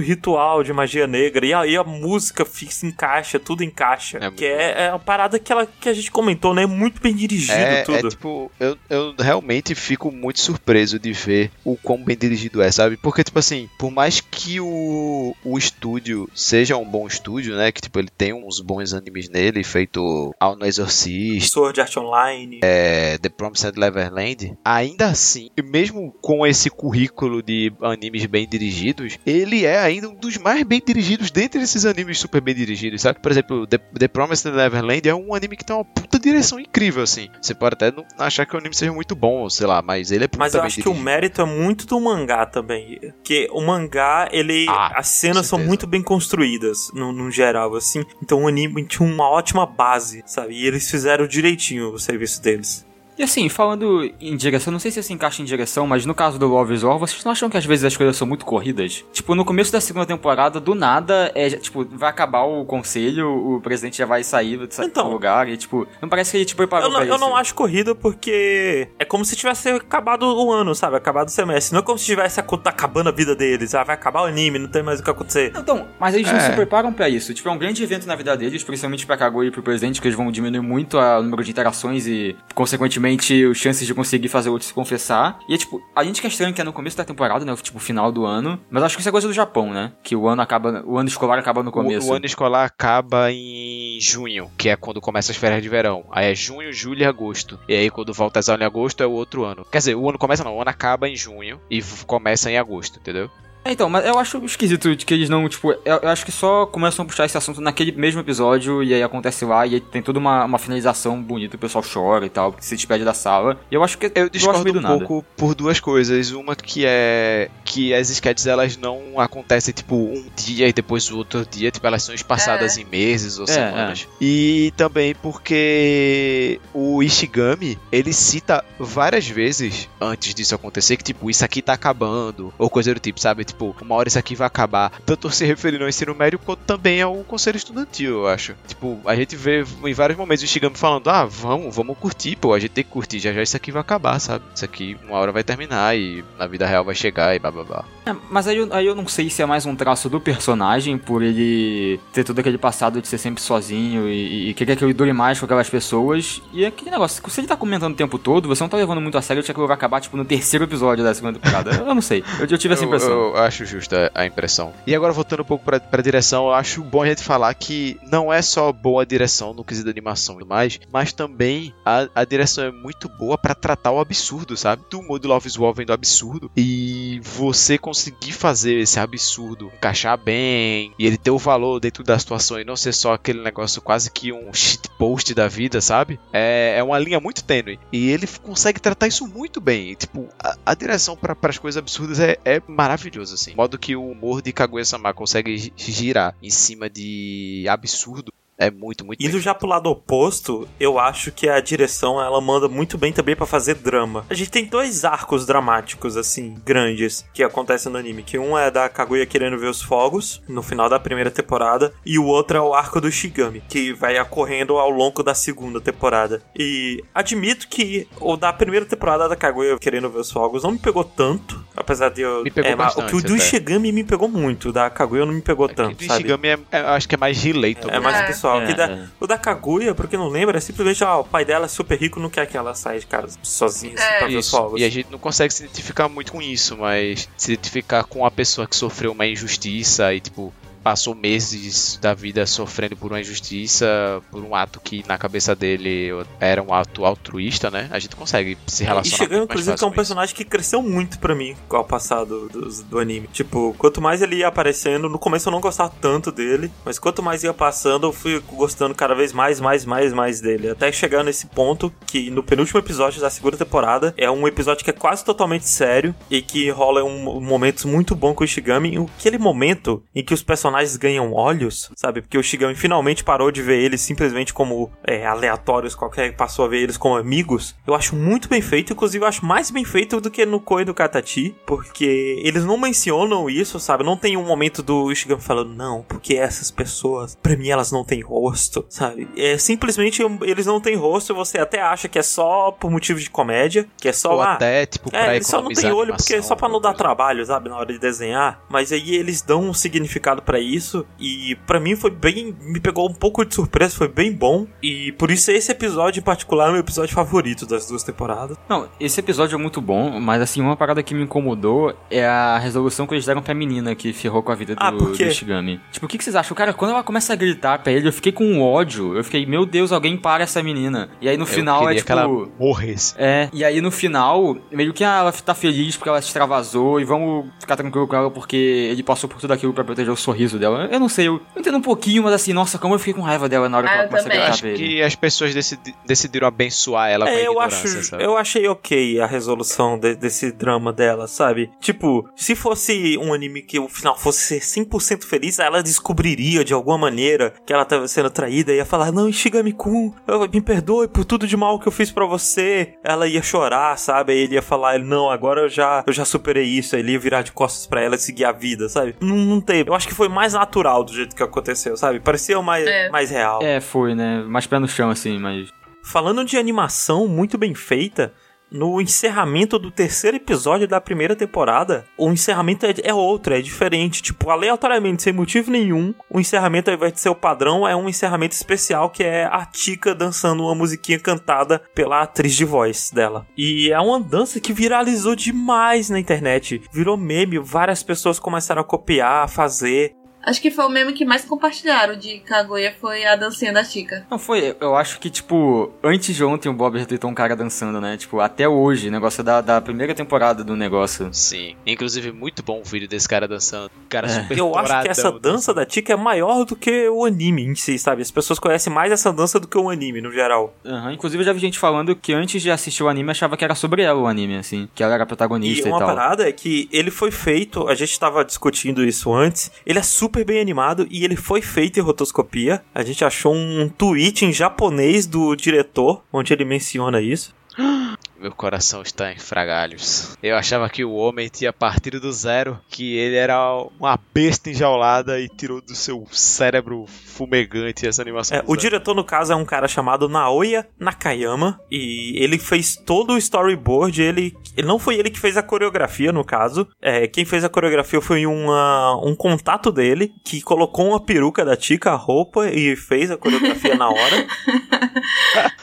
ritual de magia negra e aí a música fica, se encaixa, tudo encaixa. É que é, é a parada que, ela, que a gente comentou, né? Muito bem dirigido É, tudo. é tipo tipo, eu, eu realmente fico muito surpreso de ver o quão bem dirigido é, sabe? Porque, tipo assim, por mais que o, o estúdio seja um bom estúdio, né? Que, tipo, ele tem uns bons animes nele, feito All no Exorcist, Sword Art Online. é, The Promised Neverland, ainda assim, mesmo com esse currículo de animes bem dirigidos, ele é ainda um dos mais bem dirigidos dentre esses animes super bem dirigidos, sabe? Por exemplo, The, The Promised Neverland é um anime que tem uma puta direção incrível, assim. Você pode até não achar que o anime seja muito bom, sei lá, mas ele é Mas eu acho bem que o dirigido. mérito é muito do mangá também. Que o mangá, ele. Ah, as cenas são muito bem construídas, no, no geral, assim. Então o anime tinha uma ótima base, sabe? E eles fizeram direitinho o serviço deles. E assim, falando em direção, não sei se se encaixa em direção, mas no caso do Love is War, vocês não acham que às vezes as coisas são muito corridas? Tipo, no começo da segunda temporada, do nada, é, tipo, vai acabar o conselho, o presidente já vai sair do Então. lugar, e tipo, não parece que ele te preparou Eu não, pra eu isso. não acho corrida porque é como se tivesse acabado o ano, sabe? Acabado o semestre. Não é como se tivesse aco- acabando a vida deles. Ah, vai acabar o anime, não tem mais o que acontecer. Então, mas eles não É. se preparam pra isso. Tipo, é um grande evento na vida deles, principalmente pra Kaguya e pro presidente, que eles vão diminuir muito o número de interações e, consequentemente, as chances de conseguir fazer o outro se confessar. E é tipo, a gente que é estranho que é no começo da temporada, né? Tipo, final do ano. Mas acho que isso é coisa do Japão, né? Que o ano acaba. O ano escolar acaba no começo. O, o ano escolar acaba em junho, que é quando começa as férias de verão. Aí é junho, julho e agosto. E aí quando volta às aulas em agosto é o outro ano. Quer dizer, o ano começa não, o ano acaba em junho e começa em agosto, entendeu? É, então, mas eu acho esquisito de que eles não, tipo, eu, eu acho que só começam a puxar esse assunto naquele mesmo episódio e aí acontece lá e aí tem toda uma, uma finalização bonita, o pessoal chora e tal, se despede da sala. E eu acho que Eu discordo um nada. pouco por duas coisas. Uma que é que as sketches elas não acontecem tipo um dia e depois o outro dia, tipo elas são espaçadas É. em meses ou É, semanas. E também porque o Ishigami, ele cita várias vezes antes disso acontecer que tipo isso aqui tá acabando ou coisa do tipo, sabe? Tipo, uma hora isso aqui vai acabar. Tanto se referindo ao ensino médio quanto também ao conselho estudantil, eu acho. Tipo, a gente vê em vários momentos o Ishigami falando: "Ah, vamos, vamos curtir, pô, a gente tem que curtir, já já isso aqui vai acabar, sabe? Isso aqui uma hora vai terminar e na vida real vai chegar e blá blá blá". É, mas aí eu, aí eu não sei se é mais um traço do personagem, por ele ter todo aquele passado de ser sempre sozinho e, e querer que ele dure mais com aquelas pessoas. E é aquele negócio, se ele tá comentando o tempo todo, você não tá levando muito a sério, que aquilo vai acabar, tipo, no terceiro episódio da segunda temporada. Eu não sei, eu, eu tive essa Eu- impressão. Eu, acho justa a impressão. E agora voltando um pouco pra, pra direção, eu acho bom a gente falar que não é só boa a direção no quesito da animação e mais, mas também a, a direção é muito boa pra tratar o absurdo, sabe? Do humor do Love is War vem do absurdo e você conseguir fazer esse absurdo encaixar bem e ele ter o valor dentro da situação e não ser só aquele negócio quase que um shitpost da vida, sabe? É, é uma linha muito tênue e ele consegue tratar isso muito bem. E, tipo, a, a direção para as coisas absurdas é, é maravilhoso, assim. O modo que o humor de Kaguya-sama consegue gi- girar em cima de absurdo é muito, muito Indo bem. já pro lado oposto, eu acho que a direção ela manda muito bem também pra fazer drama. A gente tem dois arcos dramáticos assim, grandes, que acontecem no anime, que um é da Kaguya querendo ver os fogos no final da primeira temporada e o outro é o arco do Shigami, que vai ocorrendo ao longo da segunda temporada. E admito que o da primeira temporada da Kaguya querendo ver os fogos não me pegou tanto, apesar de eu Me pegou é, bastante o que o do até. Shigami me pegou muito, o da Kaguya não me pegou O tanto, do sabe? Ishigami é, é- acho que é mais relatable. É mais É. pessoal. É, que da- é. O da Kaguya, pra quem não lembra, é simplesmente ah, o pai dela é super rico não quer que ela saia de casa sozinha assim, É. pra ver os fogos. E a gente não consegue se identificar muito com isso, mas se identificar com a pessoa que sofreu uma injustiça e, tipo, passou meses da vida sofrendo por uma injustiça, por um ato que na cabeça dele era um ato altruísta, né? A gente consegue se E relacionar chegando, muito mais inclusive, que é um personagem que cresceu muito pra mim com o passado do, do anime. Tipo, quanto mais ele ia aparecendo, no começo eu não gostava tanto dele, mas quanto mais ia passando, eu fui gostando cada vez mais, mais, mais, mais dele. Até chegar nesse ponto que no penúltimo episódio da segunda temporada é um episódio que é quase totalmente sério e que rola um, um momentos muito bom com o Ishigami. E Aquele momento em que os personagens ganham olhos, sabe? Porque o Ishigami finalmente parou de ver eles simplesmente como é, aleatórios, qualquer passou a ver eles como amigos. Eu acho muito bem feito, inclusive eu acho mais bem feito do que no Koi do Katachi, porque eles não mencionam isso, sabe? Não tem um momento do Ishigami falando, não, porque essas pessoas, pra mim elas não têm rosto, sabe? É simplesmente eles não têm rosto, você até acha que é só por motivos de comédia, que é só Ou lá. até, tipo, É, eles só não tem olho porque é só pra não dar trabalho, sabe, na hora de desenhar. Mas aí eles dão um significado pra isso. E pra mim foi bem. Me pegou um pouco de surpresa, foi bem bom. E por isso esse episódio em particular é o meu episódio favorito das duas temporadas. Não, esse episódio é muito bom, mas assim, uma parada que me incomodou é a resolução que eles deram pra menina que ferrou com a vida do, Ah, por quê? do Shigami. Tipo, o que, que vocês acham? Cara, quando ela começa a gritar pra ele, eu fiquei com ódio. Eu fiquei, meu Deus, alguém para essa menina. E aí no Eu final é queria tipo. que ela morresse. É, e aí no final, meio que ah, ela tá feliz porque ela se extravasou e vamos ficar tranquilo com ela porque ele passou por tudo aquilo pra proteger o sorriso dela. Eu não sei, eu entendo um pouquinho, mas assim, nossa, como eu fiquei com raiva dela na hora Ah, que ela eu começa a também. gritar Acho ele. que as pessoas decidi- decidiram abençoar ela com a É, eu acho. sabe? Eu achei ok a resolução de- desse drama dela, sabe? Tipo, se fosse um anime que o final fosse ser 100% feliz, ela descobriria de alguma maneira que ela tava sendo traída e ia falar: Não, Shigami-kun, eu- me perdoe por tudo de mal que eu fiz pra você. Ela ia chorar, sabe? Aí ele ia falar: Não, agora eu já, eu já superei isso. Aí ele ia virar de costas pra ela e seguir a vida, sabe? Não, não teve. Eu acho que foi mais natural do jeito que aconteceu, sabe? Parecia mais, É. mais real. É, foi, né? Mais pé no chão, assim, mas. Falando de animação muito bem feita, no encerramento do terceiro episódio da primeira temporada, o encerramento é, é outro, é diferente. Tipo, aleatoriamente, sem motivo nenhum, o encerramento, ao invés de ser o padrão, é um encerramento especial que é a Tika dançando uma musiquinha cantada pela atriz de voz dela. E é uma dança que viralizou demais na internet. Virou meme, várias pessoas começaram a copiar, a fazer. Acho que foi o meme que mais compartilharam de Kaguya foi a dancinha da Chica. Não, foi. Eu acho que, tipo, antes de ontem o Bob retweetou um cara dançando, né? Tipo, até hoje, negócio da, da primeira temporada do negócio. Sim. Inclusive, muito bom o vídeo desse cara dançando. Cara É. super Eu acho que essa douradão dança da Tika é maior do que o anime em si, sabe? As pessoas conhecem mais essa dança do que o anime, no geral. Aham, Inclusive, eu já vi gente falando que antes de assistir o anime achava que era sobre ela o anime, assim. Que ela era a E protagonista e, uma tal. parada é que ele foi feito, a gente tava discutindo isso antes, ele é super bem animado e ele foi feito em rotoscopia. A gente achou um tweet em japonês do diretor, onde ele menciona isso. (gasps) Meu coração está em fragalhos. Eu achava que o homem tinha partido do zero, que ele era uma besta enjaulada e tirou do seu cérebro fumegante essa animação. É, o diretor, no caso, é um cara chamado Naoya Nakayama. E ele fez todo o storyboard. Ele, ele não foi ele que fez a coreografia, no caso. É, quem fez a coreografia foi uma, um contato dele que colocou uma peruca da Tika, a roupa, e fez a coreografia na hora.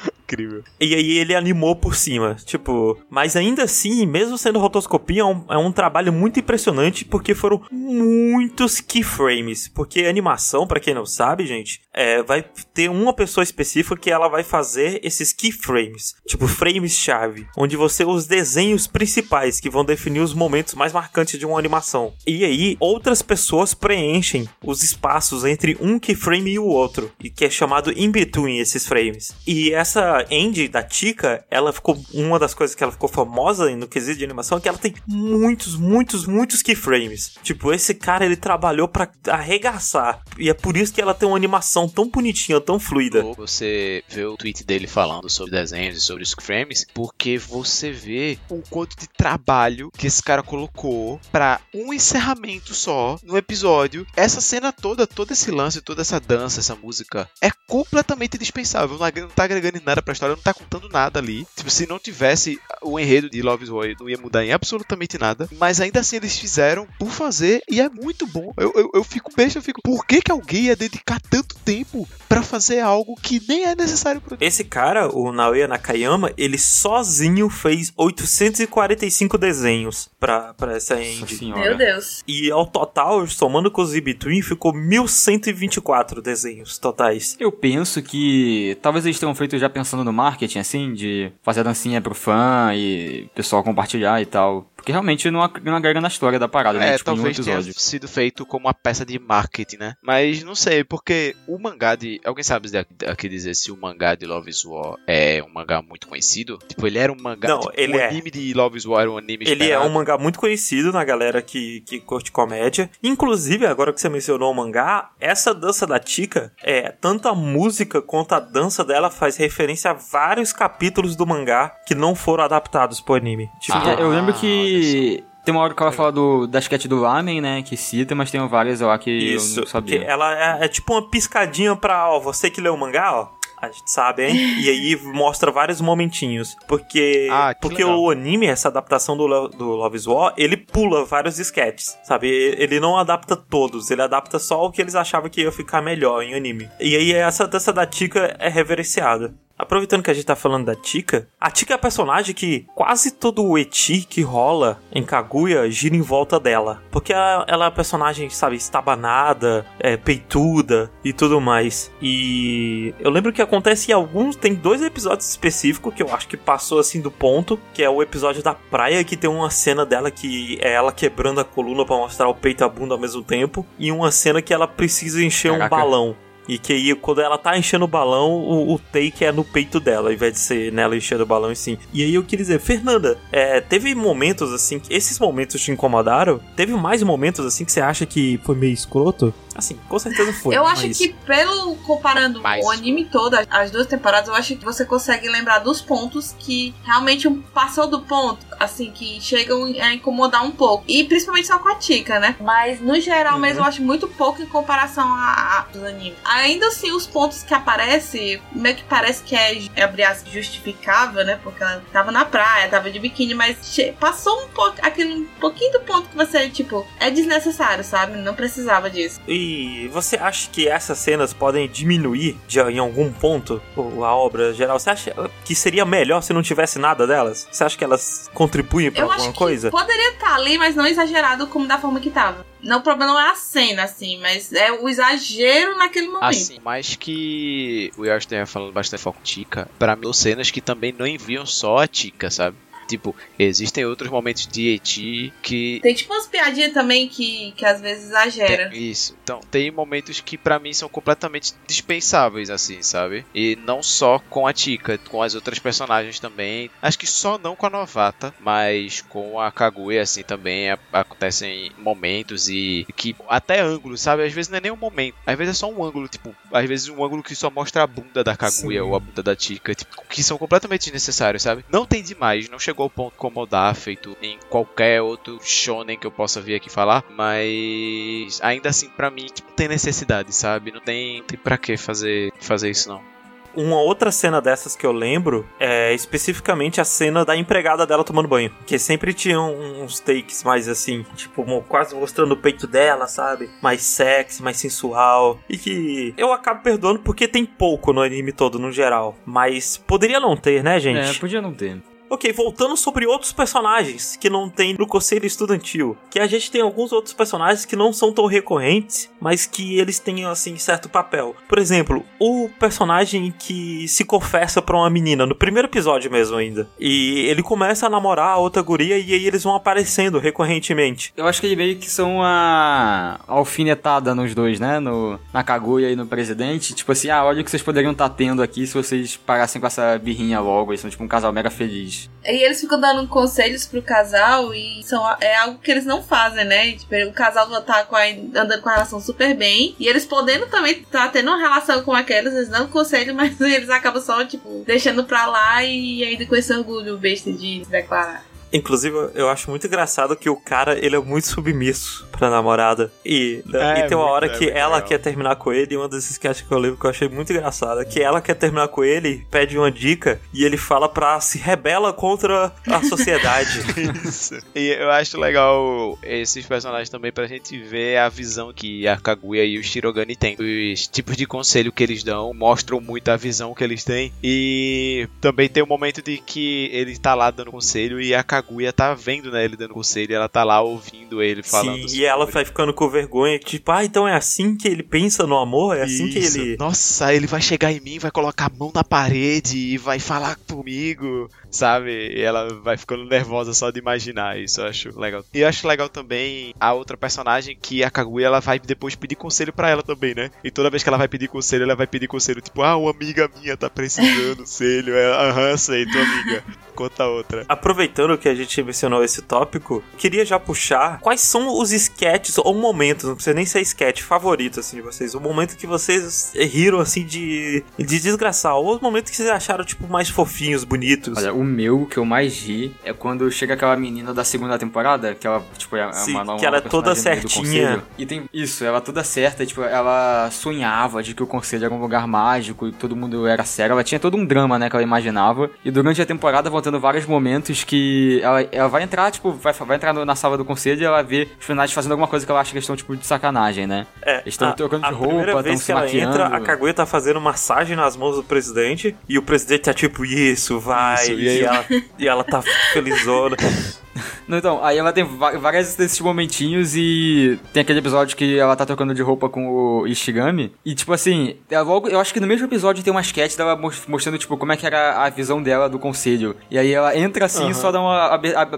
(laughs) Incrível. E aí ele animou por cima, tipo... Mas ainda assim, mesmo sendo rotoscopia, é um, é um trabalho muito impressionante, porque foram muitos keyframes. Porque animação, pra quem não sabe, gente, é, vai ter uma pessoa específica que ela vai fazer esses keyframes. Tipo, frames-chave. Onde você os desenhos principais, que vão definir os momentos mais marcantes de uma animação. E aí, outras pessoas preenchem os espaços entre um keyframe e o outro. E que é chamado in-between esses frames. E essa end da Tika, ela ficou. Uma das coisas que ela ficou famosa no quesito de animação é que ela tem muitos, muitos, muitos keyframes. Tipo, esse cara ele trabalhou pra arregaçar. E é por isso que ela tem uma animação tão bonitinha, tão fluida. Você vê o tweet dele falando sobre desenhos e sobre os frames, porque você vê o quanto de trabalho que esse cara colocou pra um encerramento só no episódio. Essa cena toda, todo esse lance, toda essa dança, essa música é completamente dispensável. Não tá agregando nada pra história, não tá contando nada ali. Tipo, se não tivesse o enredo de Love is War, não ia mudar em absolutamente nada. Mas ainda assim eles fizeram por fazer e é muito bom. Eu, eu, eu fico besta, eu fico. Por que, que alguém ia dedicar tanto tempo pra fazer algo que nem é necessário pro Esse cara, o Naoya Nakayama, ele sozinho fez 845 desenhos pra, pra essa Nossa end. senhora. Meu Deus. E ao total, somando com os in-between, ficou 1124 desenhos totais. Eu penso que talvez eles tenham feito já pensando no marketing, assim, de fazer a dancinha pro fã e o pessoal compartilhar e tal. Porque realmente não, não agrega na história da parada, né? É, Tipo, um talvez tenha sido feito como uma peça de marketing, né? Mas não sei, porque o mangá de. Alguém sabe aqui dizer se o mangá de Love is War é um mangá muito conhecido? Tipo, ele era um mangá. Não, tipo, ele o é. anime de Love is War era um anime Ele é esperado. um mangá muito conhecido na galera que, que curte comédia. Inclusive, agora que você mencionou o mangá, essa dança da Tika, é, tanto a música quanto a dança dela faz referência a vários capítulos do mangá que não foram adaptados pro anime. Tipo, Ah, É, eu lembro olha que tem uma hora que ela fala do, da sketch do Lamen, né? Que cita, mas tem várias lá que eu Isso, não que sabia. ela é, é tipo uma piscadinha pra, ó, você que leu o mangá, ó. A gente sabe, hein? e aí mostra vários momentinhos. Porque, Ah, que porque legal. o anime, essa adaptação do, do Love is War, ele pula vários sketches, sabe? Ele não adapta todos, ele adapta só o que eles achavam que ia ficar melhor em anime. E aí essa dança da Tika é reverenciada. Aproveitando que a gente tá falando da Tika, a Tika é a personagem que quase todo o eti que rola em Kaguya gira em volta dela. Porque ela, ela é a personagem, sabe, estabanada, é, peituda e tudo mais. E eu lembro que acontece em alguns. Tem dois episódios específicos que eu acho que passou assim do ponto. Que é o episódio da praia, que tem uma cena dela que é ela quebrando a coluna pra mostrar o peito e a bunda ao mesmo tempo. E uma cena que ela precisa encher Caraca. um balão. E que aí, quando ela tá enchendo o balão, o, o take é no peito dela, ao invés de ser nela enchendo o balão e sim. E aí eu queria dizer, Fernanda, é, teve momentos assim, que esses momentos te incomodaram? Teve mais momentos assim que você acha que foi meio escroto? Assim, com certeza foi. eu acho mas- que pelo comparando Mas- o anime todo, as- as duas temporadas, eu acho que você consegue lembrar dos pontos que realmente um- passou do ponto, assim, que chegam a incomodar um pouco. E principalmente só com a Tika, né? Mas no geral Uhum. mesmo eu acho muito pouco em comparação a, a dos animes. Ainda assim, os pontos que aparecem, meio que parece que é, é aspas, justificável, né? Porque ela tava na praia, tava de biquíni, mas passou um pouco, aquele um pouquinho do ponto que você, tipo, é desnecessário, sabe? Não precisava disso. E você acha que essas cenas podem diminuir de, em algum ponto a obra geral? Você acha que seria melhor se não tivesse nada delas? Você acha que elas contribuem pra Eu alguma coisa? poderia estar ali, mas não exagerado como da forma que tava. Não, o problema não é a cena, assim, mas é o exagero naquele momento. Assim, mas que o Yoshi tenha falando bastante foco Tika, pra mim, cenas que também não enviam só a Tika, sabe? Tipo, existem outros momentos de Eti que. Tem tipo umas piadinhas também que, que às vezes exagera. Tem- isso. Então, tem momentos que pra mim são completamente dispensáveis, assim, sabe? E não só com a Tika, com as outras personagens também. Acho que só não com a Novata, mas com a Kaguya, assim, também a- acontecem momentos e que até ângulos, sabe? Às vezes não é nem um momento, às vezes é só um ângulo, tipo, às vezes um ângulo que só mostra a bunda da Kaguya Sim. ou a bunda da Tika, tipo, que são completamente desnecessários, sabe? Não tem demais, não chegou ao ponto como o da feito em qualquer outro shonen que eu possa vir aqui falar, mas ainda assim pra mim tipo, tem necessidade, sabe? Não tem, não tem para que fazer fazer isso não. Uma outra cena dessas que eu lembro é especificamente a cena da empregada dela tomando banho. Que sempre tinha uns takes mais assim, tipo, quase mostrando o peito dela, sabe? Mais sexy, mais sensual. E que eu acabo perdoando porque tem pouco no anime todo, no geral. Mas poderia não ter, né, É, gente? podia não ter. Ok, voltando sobre outros personagens que não tem no Conselho Estudantil. Que a gente tem alguns outros personagens que não são tão recorrentes, mas que eles têm, assim, certo papel. Por exemplo, o personagem que se confessa pra uma menina, no primeiro episódio mesmo ainda. E ele começa a namorar a outra guria e aí eles vão aparecendo recorrentemente. Eu acho que eles meio que são a alfinetada nos dois, né? No, na Kaguya e no presidente. Tipo assim, ah, olha o que vocês poderiam estar tendo aqui se vocês parassem com essa birrinha logo. Eles são tipo um casal mega feliz. E eles ficam dando conselhos pro casal e são, é algo que eles não fazem, né? Tipo, o casal tá com a, andando com a relação super bem. E eles podendo também tá tendo uma relação com aquelas, eles dão conselho, (laughs) mas eles acabam só, tipo, deixando pra lá e ainda com esse orgulho besta de declarar. Inclusive, eu acho muito engraçado que o cara, ele é muito submisso pra namorada. E, É, e tem uma muito- hora é que ela legal. quer terminar com ele, e uma das sketches que eu lembro que eu achei muito engraçada, que ela quer terminar com ele, pede uma dica, e ele fala pra se rebela contra a sociedade. (laughs) Isso. E eu acho legal esses personagens também pra gente ver a visão que a Kaguya e o Shirogane têm. Os tipos de conselho que eles dão mostram muito a visão que eles têm. E também tem o momento de que ele tá lá dando conselho e a Kaguya tá vendo né, ele dando conselho e ela tá lá ouvindo ele falando. Sim, e ela vai ficando com vergonha, tipo, ah, então é assim que ele pensa no amor? É assim que Isso. ele... Nossa, ele vai chegar em mim, vai colocar a mão na parede e vai falar comigo, sabe? E ela vai ficando nervosa só de imaginar isso, eu acho legal. E eu acho legal também a outra personagem que a Kaguya ela vai depois pedir conselho pra ela também, né? E toda vez que ela vai pedir conselho, ela vai pedir conselho tipo, ah, uma amiga minha tá precisando de (laughs) conselho. É, Aham, sei, tua amiga. Conta outra. Aproveitando que a gente mencionou esse tópico, queria já puxar quais são os sketches ou momentos, não precisa nem ser sketch favorito assim de vocês, o momento que vocês riram assim de, de desgraçar, ou os momentos que vocês acharam tipo mais fofinhos, bonitos. Olha, o meu que eu mais ri é quando chega aquela menina da segunda temporada, que ela, tipo, é Sim, uma nova que ela é toda certinha. E tem isso, ela toda certa, tipo, ela sonhava de que o conselho era um lugar mágico e todo mundo era sério. Ela tinha todo um drama, né, que ela imaginava. E durante a temporada vão tendo vários momentos que ela, ela vai entrar, tipo, vai, vai entrar na sala do conselho e ela vê os finais fazendo alguma coisa que ela acha que eles estão, tipo, de sacanagem, né? É, Eles estão trocando de roupa, primeira estão vez se que ela maquiando. entra, a Kaguya tá fazendo massagem nas mãos do presidente e o presidente tá tipo, isso, vai, Isso, e ela, e ela tá felizona. (laughs) Não, então, aí ela tem vários desses momentinhos e tem aquele episódio que ela tá trocando de roupa com o Ishigami. E, tipo assim, ela logo, eu acho que no mesmo episódio tem uma sketch dela mos- mostrando, tipo, como é que era a visão dela do conselho. E aí ela entra assim, só dá uma.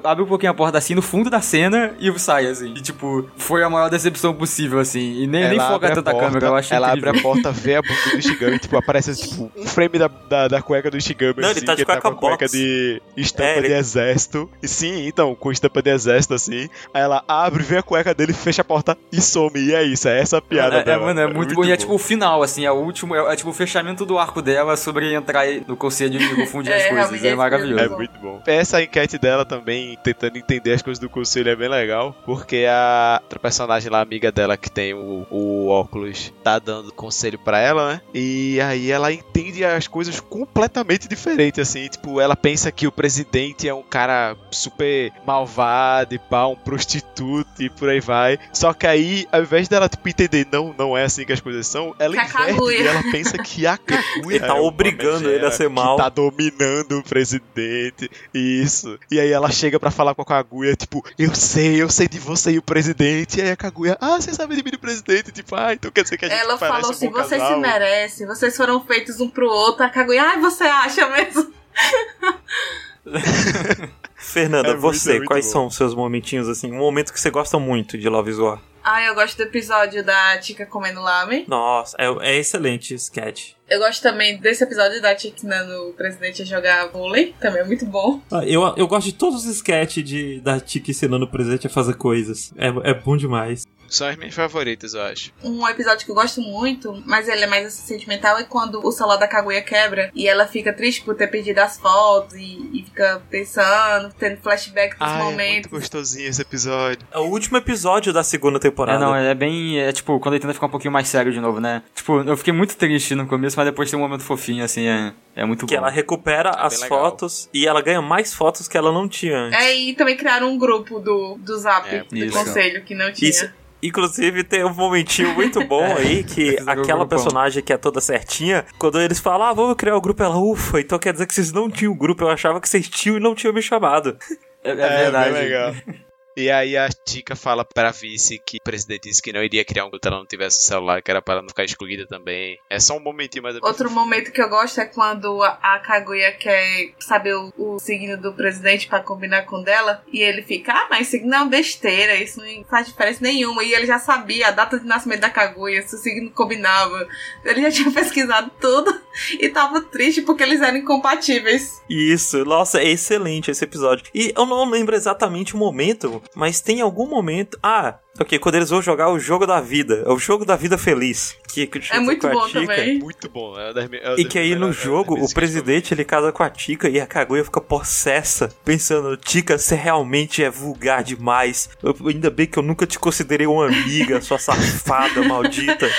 abre, um pouquinho a porta assim, no fundo da cena e sai, assim. E, tipo, foi a maior decepção possível, assim. E nem, nem foca tanta porta, câmera, eu acho Ela incrível. abre a porta, vê a bunda do Ishigami, tipo, aparece (laughs) tipo, um frame da, da, da cueca do Ishigami, Não, ele assim, tá de que tá com a cueca cueca de estampa É, ele- de exército. E sim, então, com estampa de exército, assim. Aí ela abre, vê a cueca dele, fecha a porta e some. E é isso, é essa a piada É, é, dela. mano, é muito, bom. E é tipo o final, assim, é o último, é, é tipo o fechamento do arco dela sobre entrar no conselho e confundir (laughs) É, as coisas. realmente É é maravilhoso. É muito bom. Essa enquete dela também, tentando entender as coisas do conselho, é bem legal. Porque a outra personagem lá, amiga dela, que tem o, o óculos, tá dando conselho pra ela, né? E aí ela entende as coisas completamente diferentes, assim. Tipo, ela pensa que o presidente é um cara super malvado e pá, um prostituto e por aí vai. Só que aí, ao invés dela, tipo, entender, não, não é assim que as coisas são, ela inverte e ela pensa que a Kaguya (laughs) Ele tá é obrigando ele a ser que mal. tá dominando o presidente. Isso. E aí ela chega pra falar com a Kaguya, tipo, eu sei, eu sei de você e o presidente. E aí a Kaguya, ah, você sabe de mim e do presidente? Tipo, ah, então quer dizer que a gente Ela falou um assim: bom vocês se casal." merecem, vocês foram feitos um pro outro. A Kaguya, ai, você acha mesmo? (laughs) Fernanda, É você, é muito quais bom. são os seus momentinhos assim? Um momento que você gosta muito de Love is War? Ai, eu gosto do episódio da Tika comendo lamen. Nossa, é, é excelente esse sketch. Eu gosto também desse episódio da Tika ensinando o presidente a jogar vôlei. Também é muito bom. Ah, Eu, eu gosto de todos os sketches de, da Tika ensinando o presidente a fazer coisas. É, é bom demais. São as minhas favoritas, eu acho. Um episódio que eu gosto muito, mas ele é mais assim, sentimental, é quando o celular da Kaguya quebra e ela fica triste por ter perdido as fotos e, e fica pensando, tendo flashback dos Ai, é muito momentos. gostosinho esse episódio. É o último episódio da segunda É, temporada. não, é bem. É tipo, quando ele tenta ficar um pouquinho mais sério de novo, né? Tipo, eu fiquei muito triste no começo, mas depois tem um momento fofinho, assim, é, é muito que bom. ela recupera É as legal. fotos e ela ganha mais fotos que ela não tinha antes. É, e também criaram um grupo do, do Zap, É, do isso. conselho, que não tinha. Isso. Inclusive, tem um momentinho muito bom (laughs) aí que o aquela personagem que é toda certinha, quando eles falam, ah, vamos criar o grupo, ela, ufa, então quer dizer que vocês não tinham o grupo, eu achava que vocês tinham e não tinham me chamado. É, é verdade. bem legal. (laughs) E aí a Tika fala pra vice que o presidente disse que não iria criar um grupo se ela não tivesse o celular, que era para não ficar excluída também. É só um momentinho, mas é bem Outro momento que eu gosto é quando a, Kaguya quer saber o, o signo do presidente pra combinar com o dela. E ele fica, ah, mas signo é uma besteira, isso não faz diferença nenhuma. E ele já sabia a data de nascimento da Kaguya, se o signo combinava. Ele já tinha (laughs) pesquisado tudo e tava triste porque eles eram incompatíveis. Isso, nossa, é excelente esse episódio. E eu não lembro exatamente o momento, mas tem algum momento. Ah, ok, quando eles vão jogar o jogo da vida, é o jogo da vida feliz. Que, que É muito com a bom Tika. também. Muito bom. É é E que aí no jogo, o presidente ele casa com a Tika e a Kaguya fica possessa, pensando: Tika, você realmente é vulgar demais. Eu- ainda bem que eu nunca te considerei uma amiga, sua safada (laughs) maldita.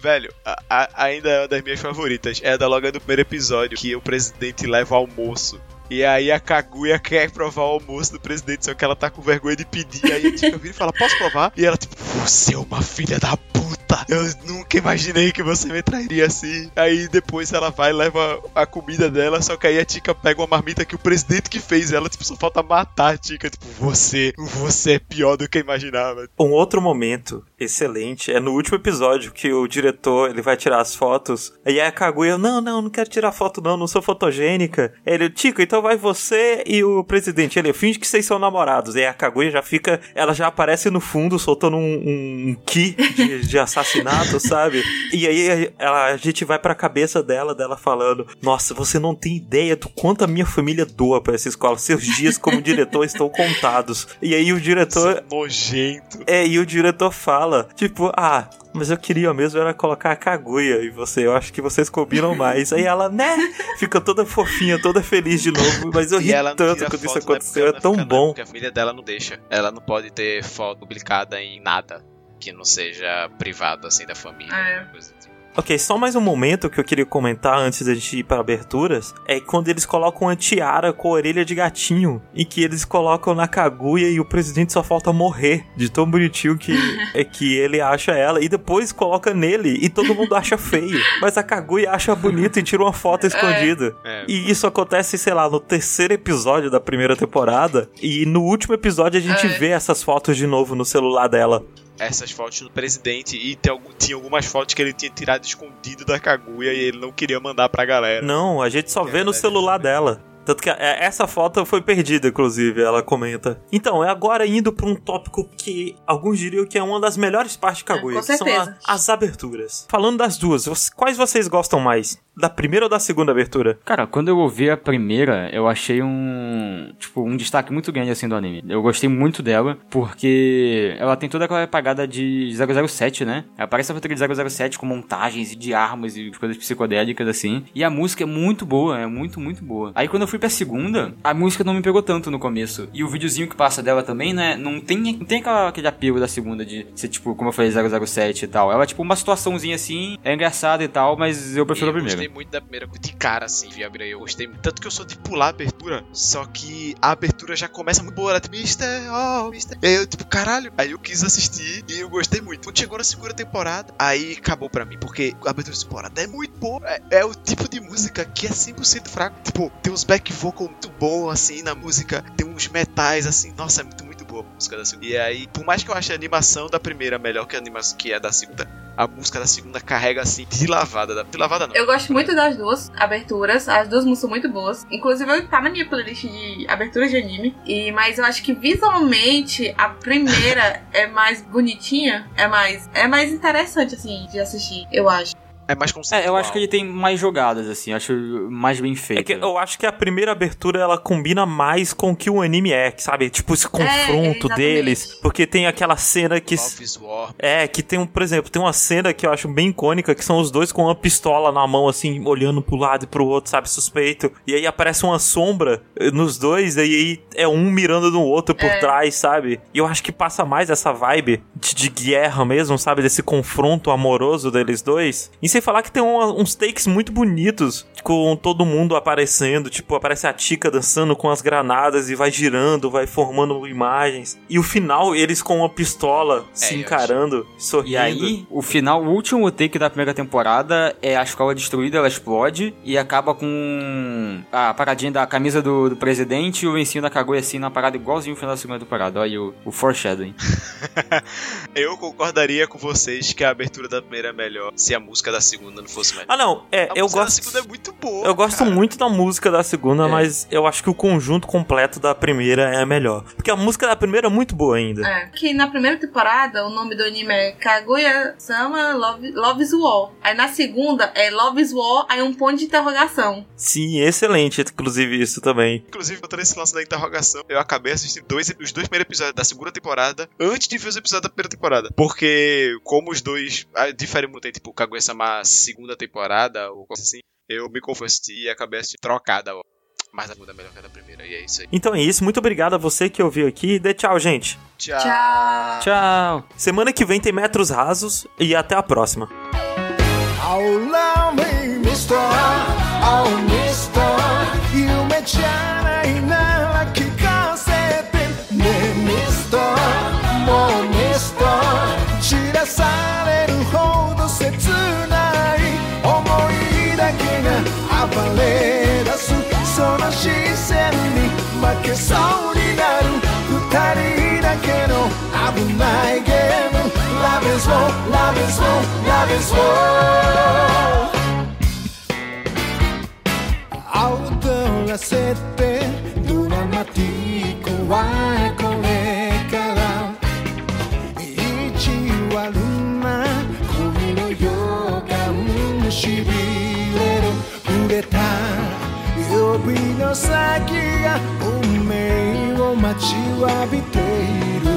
Velho, a- a- ainda é uma das minhas favoritas. É a da logo do primeiro episódio, que o presidente leva ao almoço. E aí a Kaguya quer provar o almoço do presidente, só que ela tá com vergonha de pedir. Aí a Tika vira e fala, posso provar? E ela tipo, você é uma filha da puta. Eu nunca imaginei que você me trairia assim. Aí depois ela vai leva a comida dela, só que aí a Tika pega uma marmita que o presidente que fez. Ela tipo, só falta matar a Tika. Tipo, você, você é pior do que eu imaginava. Um outro momento Excelente. É no último episódio que o diretor ele vai tirar as fotos. Aí a Kaguya, não, não, não quero tirar foto não, não sou fotogênica. Ele, Tico, então vai você e o presidente. Ele finge que vocês são namorados. E aí a Kaguya já fica, ela já aparece no fundo soltando um, um ki de, de assassinato, (laughs) sabe? E aí ela, a gente vai pra cabeça dela, dela falando, nossa, você não tem ideia do quanto a minha família doa pra essa escola. Seus dias como diretor estão contados. E aí o diretor... Nojento. É, e o diretor fala, tipo, ah, mas eu queria mesmo era colocar a Kaguya e você, eu acho que vocês combinam mais. Aí ela, né, fica toda fofinha, toda feliz de novo, mas eu E ri tanto quando isso né, aconteceu, é tão bom. Porque a família dela não deixa. Ela não pode ter foto publicada em nada que não seja privado, assim, da família. É. coisa do tipo. Ok, só mais um momento que eu queria comentar antes da gente ir para aberturas, é quando eles colocam a tiara com a orelha de gatinho, e que eles colocam na Kaguya e o presidente só falta morrer, de tão bonitinho que (laughs) é que ele acha ela, e depois coloca nele, e todo mundo acha feio, mas a Kaguya acha bonito e tira uma foto escondida. É. E isso acontece, sei lá, no terceiro episódio da primeira temporada, e no último episódio a gente É. vê essas fotos de novo no celular dela. Essas fotos do presidente e tem tinha algumas fotos que ele tinha tirado escondido da Kaguya e ele não queria mandar pra galera. Não, a gente só vê no celular é dela. Tanto que é, essa foto foi perdida, inclusive, ela comenta. Então, é agora indo pra um tópico que alguns diriam que é uma das melhores partes de Kaguya, com que são a- certeza. as aberturas. Falando das duas, quais vocês gostam mais? Da primeira ou da segunda abertura? Cara, quando eu ouvi a primeira, eu achei um. Tipo, um destaque muito grande assim do anime. Eu gostei muito dela, porque ela tem toda aquela pegada de 007, né? Aparece a aventura de 007 com montagens e de armas e coisas psicodélicas assim. E a música é muito boa, é muito, muito boa. Aí quando eu fui pra segunda, a música não me pegou tanto no começo. E o videozinho que passa dela também, né? Não tem, não tem aquela, aquele apelo da segunda de ser tipo, como eu falei, 007 e tal. Ela é tipo uma situaçãozinha assim, é engraçada e tal, mas eu prefiro eu a primeira. Gostei muito da primeira de cara, assim, vi abrir. Eu gostei muito. Tanto que eu sou de pular a abertura, só que a abertura já começa muito boa. Ela tipo, Mister, oh, Mister. E aí eu, tipo, caralho. Aí eu quis assistir e eu gostei muito. Quando chegou na segunda temporada, aí acabou pra mim, porque a abertura da temporada é muito boa. É, é o tipo de música que é 100% fraco. Tipo, tem uns back vocal muito bons, assim, na música. Tem uns metais, assim. Nossa, é muito, muito boa a música da segunda. E aí, por mais que eu ache a animação da primeira melhor que a animação que é da segunda, a música da segunda carrega, assim, de lavada. Da... De lavada não. Eu gosto muito das duas aberturas, as duas músicas são muito boas. Inclusive, tá na minha playlist de aberturas de anime. E, mas eu acho que visualmente a primeira (laughs) é mais bonitinha, é mais, é mais interessante, assim, de assistir, eu acho. É mais conceitual. É, eu acho que ele tem mais jogadas, assim, acho mais bem feito. É que eu acho que a primeira abertura ela combina mais com o que o anime é, sabe? Tipo, esse confronto exatamente. deles. Porque tem aquela cena que. Love is War. É, que tem um, por exemplo, tem uma cena que eu acho bem icônica, que são os dois com uma pistola na mão, assim, olhando pro lado e pro outro, sabe, suspeito. E aí aparece uma sombra eh, nos dois, e aí é um mirando no outro por É. trás, sabe? E eu acho que passa mais essa vibe de, de guerra mesmo, sabe? Desse confronto amoroso deles dois. E sem falar que tem uma- uns takes muito bonitos, com todo mundo aparecendo, tipo, aparece a Tika dançando com as granadas e vai girando, vai formando imagens. E o final, eles com uma pistola se É, eu encarando, sorrindo. E aí, o final, o último take da primeira temporada é a escola destruída, ela explode e acaba com a paradinha da camisa do, do presidente e o lencinho da Kaguya assim na parada igualzinho o final da segunda temporada. Olha aí o, o foreshadowing. (laughs) Eu concordaria com vocês que a abertura da primeira é melhor se a música da segunda não fosse melhor. Ah, não, é, a eu da gosto. segunda é muito boa. Eu gosto cara. muito da música da segunda, É. mas eu acho que o conjunto completo da primeira é melhor. Porque a música da primeira é muito boa ainda. É. Que na primeira temporada o nome do anime é Kaguya-sama Love, Love is War. Aí na segunda é Love is War, aí um ponto de interrogação. Sim, excelente, inclusive, isso também. Inclusive, botando esse lance da interrogação, eu acabei assistindo dois, os dois primeiros episódios da segunda temporada antes de ver os episódios da primeira temporada. Porque, como os dois ah, diferem muito, tem, tipo, Kaguya-sama segunda temporada, ou coisa assim, eu me confundi e acabei assistindo trocada. ó. Mas a segunda é melhor que a da primeira, e é isso aí. Então é isso, muito obrigado a você que ouviu aqui. Dê tchau, gente. Tchau. Tchau! Tchau! Semana que vem tem metros rasos e até a próxima. Allow me, mister, oh 暴れ出す。その視線に負けそうになる。二人だけの危ないゲーム。Love is war, love is war, love is war 踊らせてドラマティックはこれ。触れた指の先が運命を待ちわびている。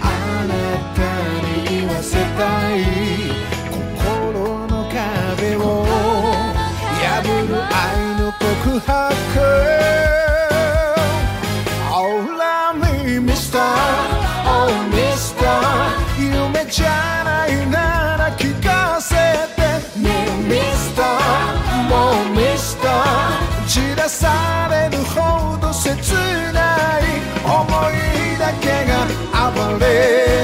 あなたに言わせたい心の壁を。破る愛の告白。散らされるほど切ない思いだけが暴れ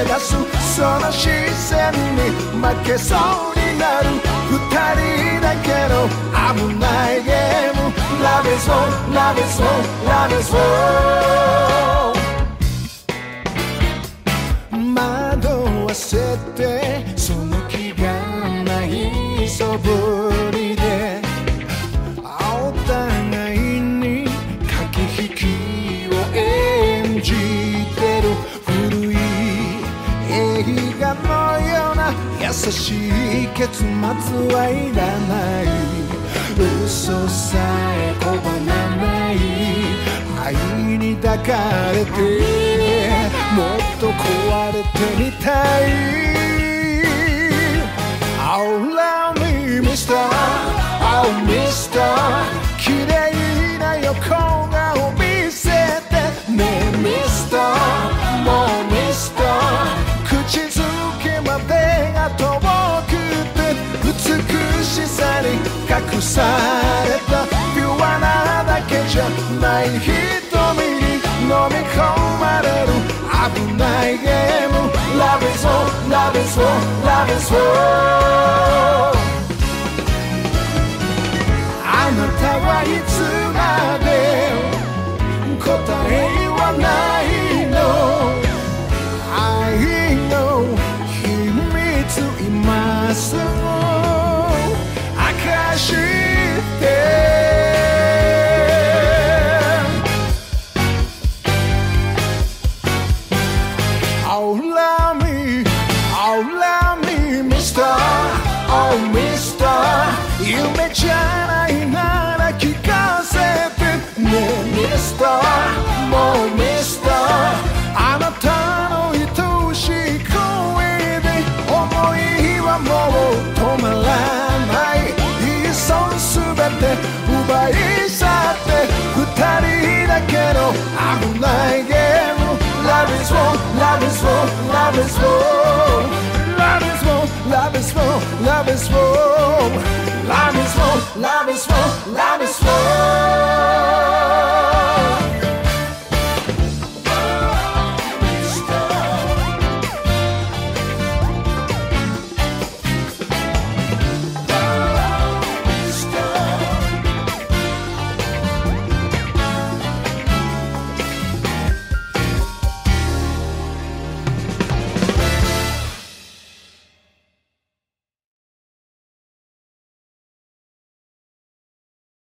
出すその視線に負けそうになる二人だけの危ないゲーム。Love is war, love is war, love is war 惑わせてその気がないそぶりで。しい結末はいらない嘘さえ拒まない愛に抱かれてもっと壊れてみたい Oh love me Mr. Oh Mr. 綺麗な横された。ピュアなだけじゃない瞳に飲み込まれる。危ないゲーム。Love is all, love is all, love is all 奪い去って二人だけの危ないゲーム Love is war, love is war, love is war Love is war, love is war, love is war Love is war, love is war, love is war